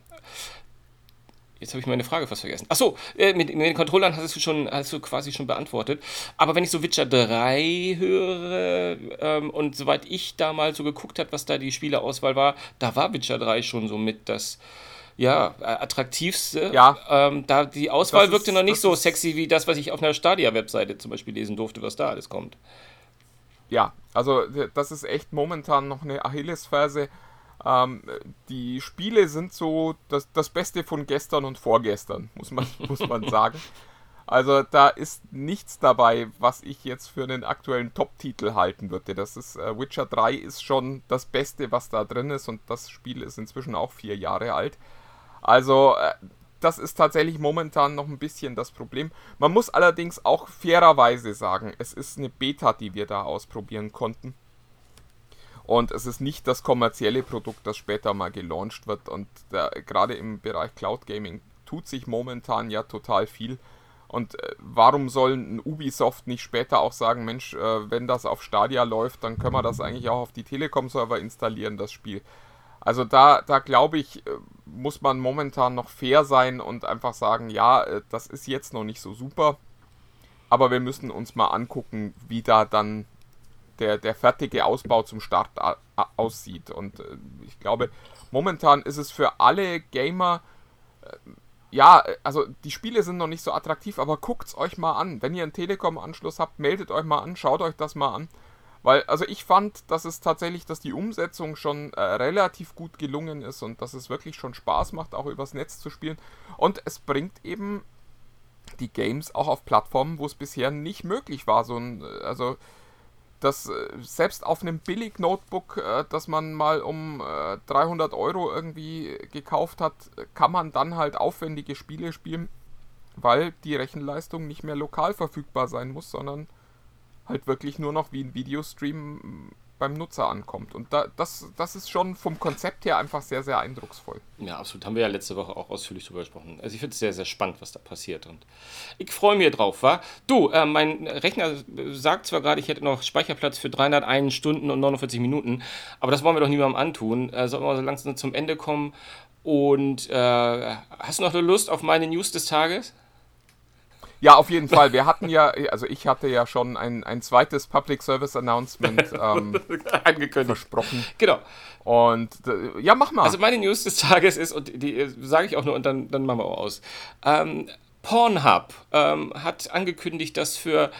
Jetzt habe ich meine Frage fast vergessen. Achso, äh, mit, mit, den Controllern hast du schon, hast du quasi schon beantwortet. Aber wenn ich so Witcher 3 höre ähm, und soweit ich da mal so geguckt habe, was da die Spieleauswahl war, da war Witcher 3 schon so mit das ja, äh, attraktivste. Ja. Ähm, da die Auswahl das wirkte ist, noch nicht so sexy wie das, was ich auf einer Stadia-Webseite zum Beispiel lesen durfte, was da alles kommt. Ja, also das ist echt momentan noch eine Achillesferse. Ähm, die Spiele sind so das, das Beste von gestern und vorgestern, muss man, muss man sagen. Also da ist nichts dabei, was ich jetzt für einen aktuellen Top-Titel halten würde. Das ist äh, Witcher 3 ist schon das Beste, was da drin ist und das Spiel ist inzwischen auch vier Jahre alt. Also äh, das ist tatsächlich momentan noch ein bisschen das Problem. Man muss allerdings auch fairerweise sagen, es ist eine Beta, die wir da ausprobieren konnten. Und es ist nicht das kommerzielle Produkt, das später mal gelauncht wird. Und gerade im Bereich Cloud Gaming tut sich momentan ja total viel. Und äh, warum soll ein Ubisoft nicht später auch sagen, Mensch, äh, wenn das auf Stadia läuft, dann können wir das eigentlich auch auf die Telekom-Server installieren, das Spiel. Also da, da glaube ich, muss man momentan noch fair sein und einfach sagen, ja, äh, das ist jetzt noch nicht so super, aber wir müssen uns mal angucken, wie da dann der, der fertige Ausbau zum Start aussieht. Und äh, ich glaube, momentan ist es für alle Gamer ja, also die Spiele sind noch nicht so attraktiv, aber guckt es euch mal an. Wenn ihr einen Telekom-Anschluss habt, meldet euch mal an, schaut euch das mal an. Weil, also ich fand, dass es tatsächlich, dass die Umsetzung schon äh, relativ gut gelungen ist und dass es wirklich schon Spaß macht, auch übers Netz zu spielen. Und es bringt eben die Games auch auf Plattformen, wo es bisher nicht möglich war. So ein, äh, also dass äh, selbst auf einem Billig-Notebook, äh, das man mal um 300 äh, Euro irgendwie gekauft hat, kann man dann halt aufwendige Spiele spielen, weil die Rechenleistung nicht mehr lokal verfügbar sein muss, sondern halt wirklich nur noch wie ein Videostream beim Nutzer ankommt. Und da, das, das ist schon vom Konzept her einfach sehr, sehr eindrucksvoll. Ja, absolut. Haben wir ja letzte Woche auch ausführlich drüber gesprochen. Also ich finde es sehr, sehr spannend, was da passiert. Und ich freue mich drauf, wa? Du, äh, mein Rechner sagt zwar gerade, ich hätte noch Speicherplatz für 301 Stunden und 49 Minuten, aber das wollen wir doch niemandem antun. Äh, sollen wir so langsam zum Ende kommen. Und äh, hast du noch Lust auf meine News des Tages? Ja, auf jeden Fall. Wir hatten ja, also ich hatte ja schon ein, ein zweites Public Service Announcement ähm, angekündigt. Versprochen. Genau. Und äh, ja, mach mal. Also meine News des Tages ist, und die äh, sage ich auch nur und dann, dann machen wir auch aus. Ähm, Pornhub ähm, hat angekündigt, dass für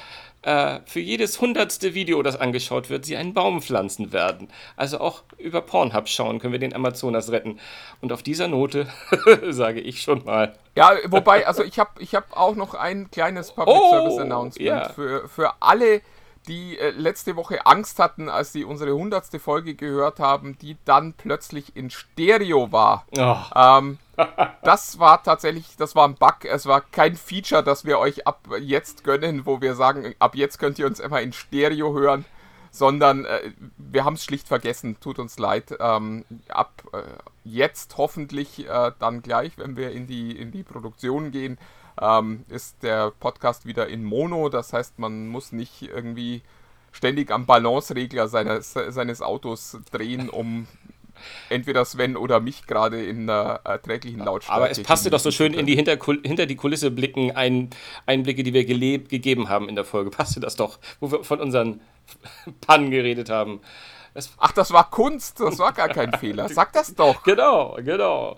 äh, für jedes hundertste Video, das angeschaut wird, sie einen Baum pflanzen werden. Also auch über Pornhub schauen können wir den Amazonas retten. Und auf dieser Note sage ich schon mal. Ja, wobei, also ich habe ich hab auch noch ein kleines Public oh, Service Announcement ja. für, für alle, die äh, letzte Woche Angst hatten, als sie unsere hundertste Folge gehört haben, die dann plötzlich in Stereo war. Oh. Ähm, das war tatsächlich, das war ein Bug. Es war kein Feature, das wir euch ab jetzt gönnen, wo wir sagen, ab jetzt könnt ihr uns immer in Stereo hören, sondern äh, wir haben es schlicht vergessen. Tut uns leid. Ähm, ab äh, jetzt hoffentlich äh, dann gleich, wenn wir in die, in die Produktion gehen, ähm, ist der Podcast wieder in Mono. Das heißt, man muss nicht irgendwie ständig am Balanceregler seines, seines Autos drehen, um entweder Sven oder mich gerade in einer erträglichen Lautstärke. Aber es passte doch so schön in die hinter, hinter die Kulisse blicken, ein, Einblicke, die wir gegeben haben in der Folge. Passte das doch, wo wir von unseren Pannen geredet haben. Das Ach, das war Kunst, das war gar kein Fehler. Sag das doch. Genau, genau.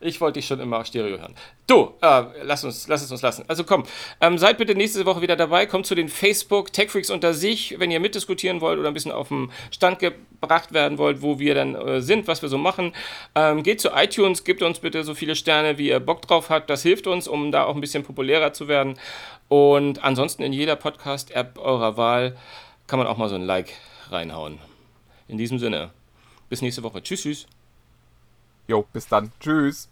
Ich wollte dich schon immer Stereo hören. Du, äh, lass, uns, lass es uns lassen. Also komm, ähm, seid bitte nächste Woche wieder dabei. Kommt zu den Facebook Tech Freaks unter sich, wenn ihr mitdiskutieren wollt oder ein bisschen auf den Stand gebracht werden wollt, wo wir dann äh, sind, was wir so machen. Ähm, geht zu iTunes, gebt uns bitte so viele Sterne, wie ihr Bock drauf habt. Das hilft uns, um da auch ein bisschen populärer zu werden. Und ansonsten in jeder Podcast-App eurer Wahl kann man auch mal so ein Like reinhauen. In diesem Sinne, bis nächste Woche. Tschüss, tschüss. Jo, bis dann. Tschüss.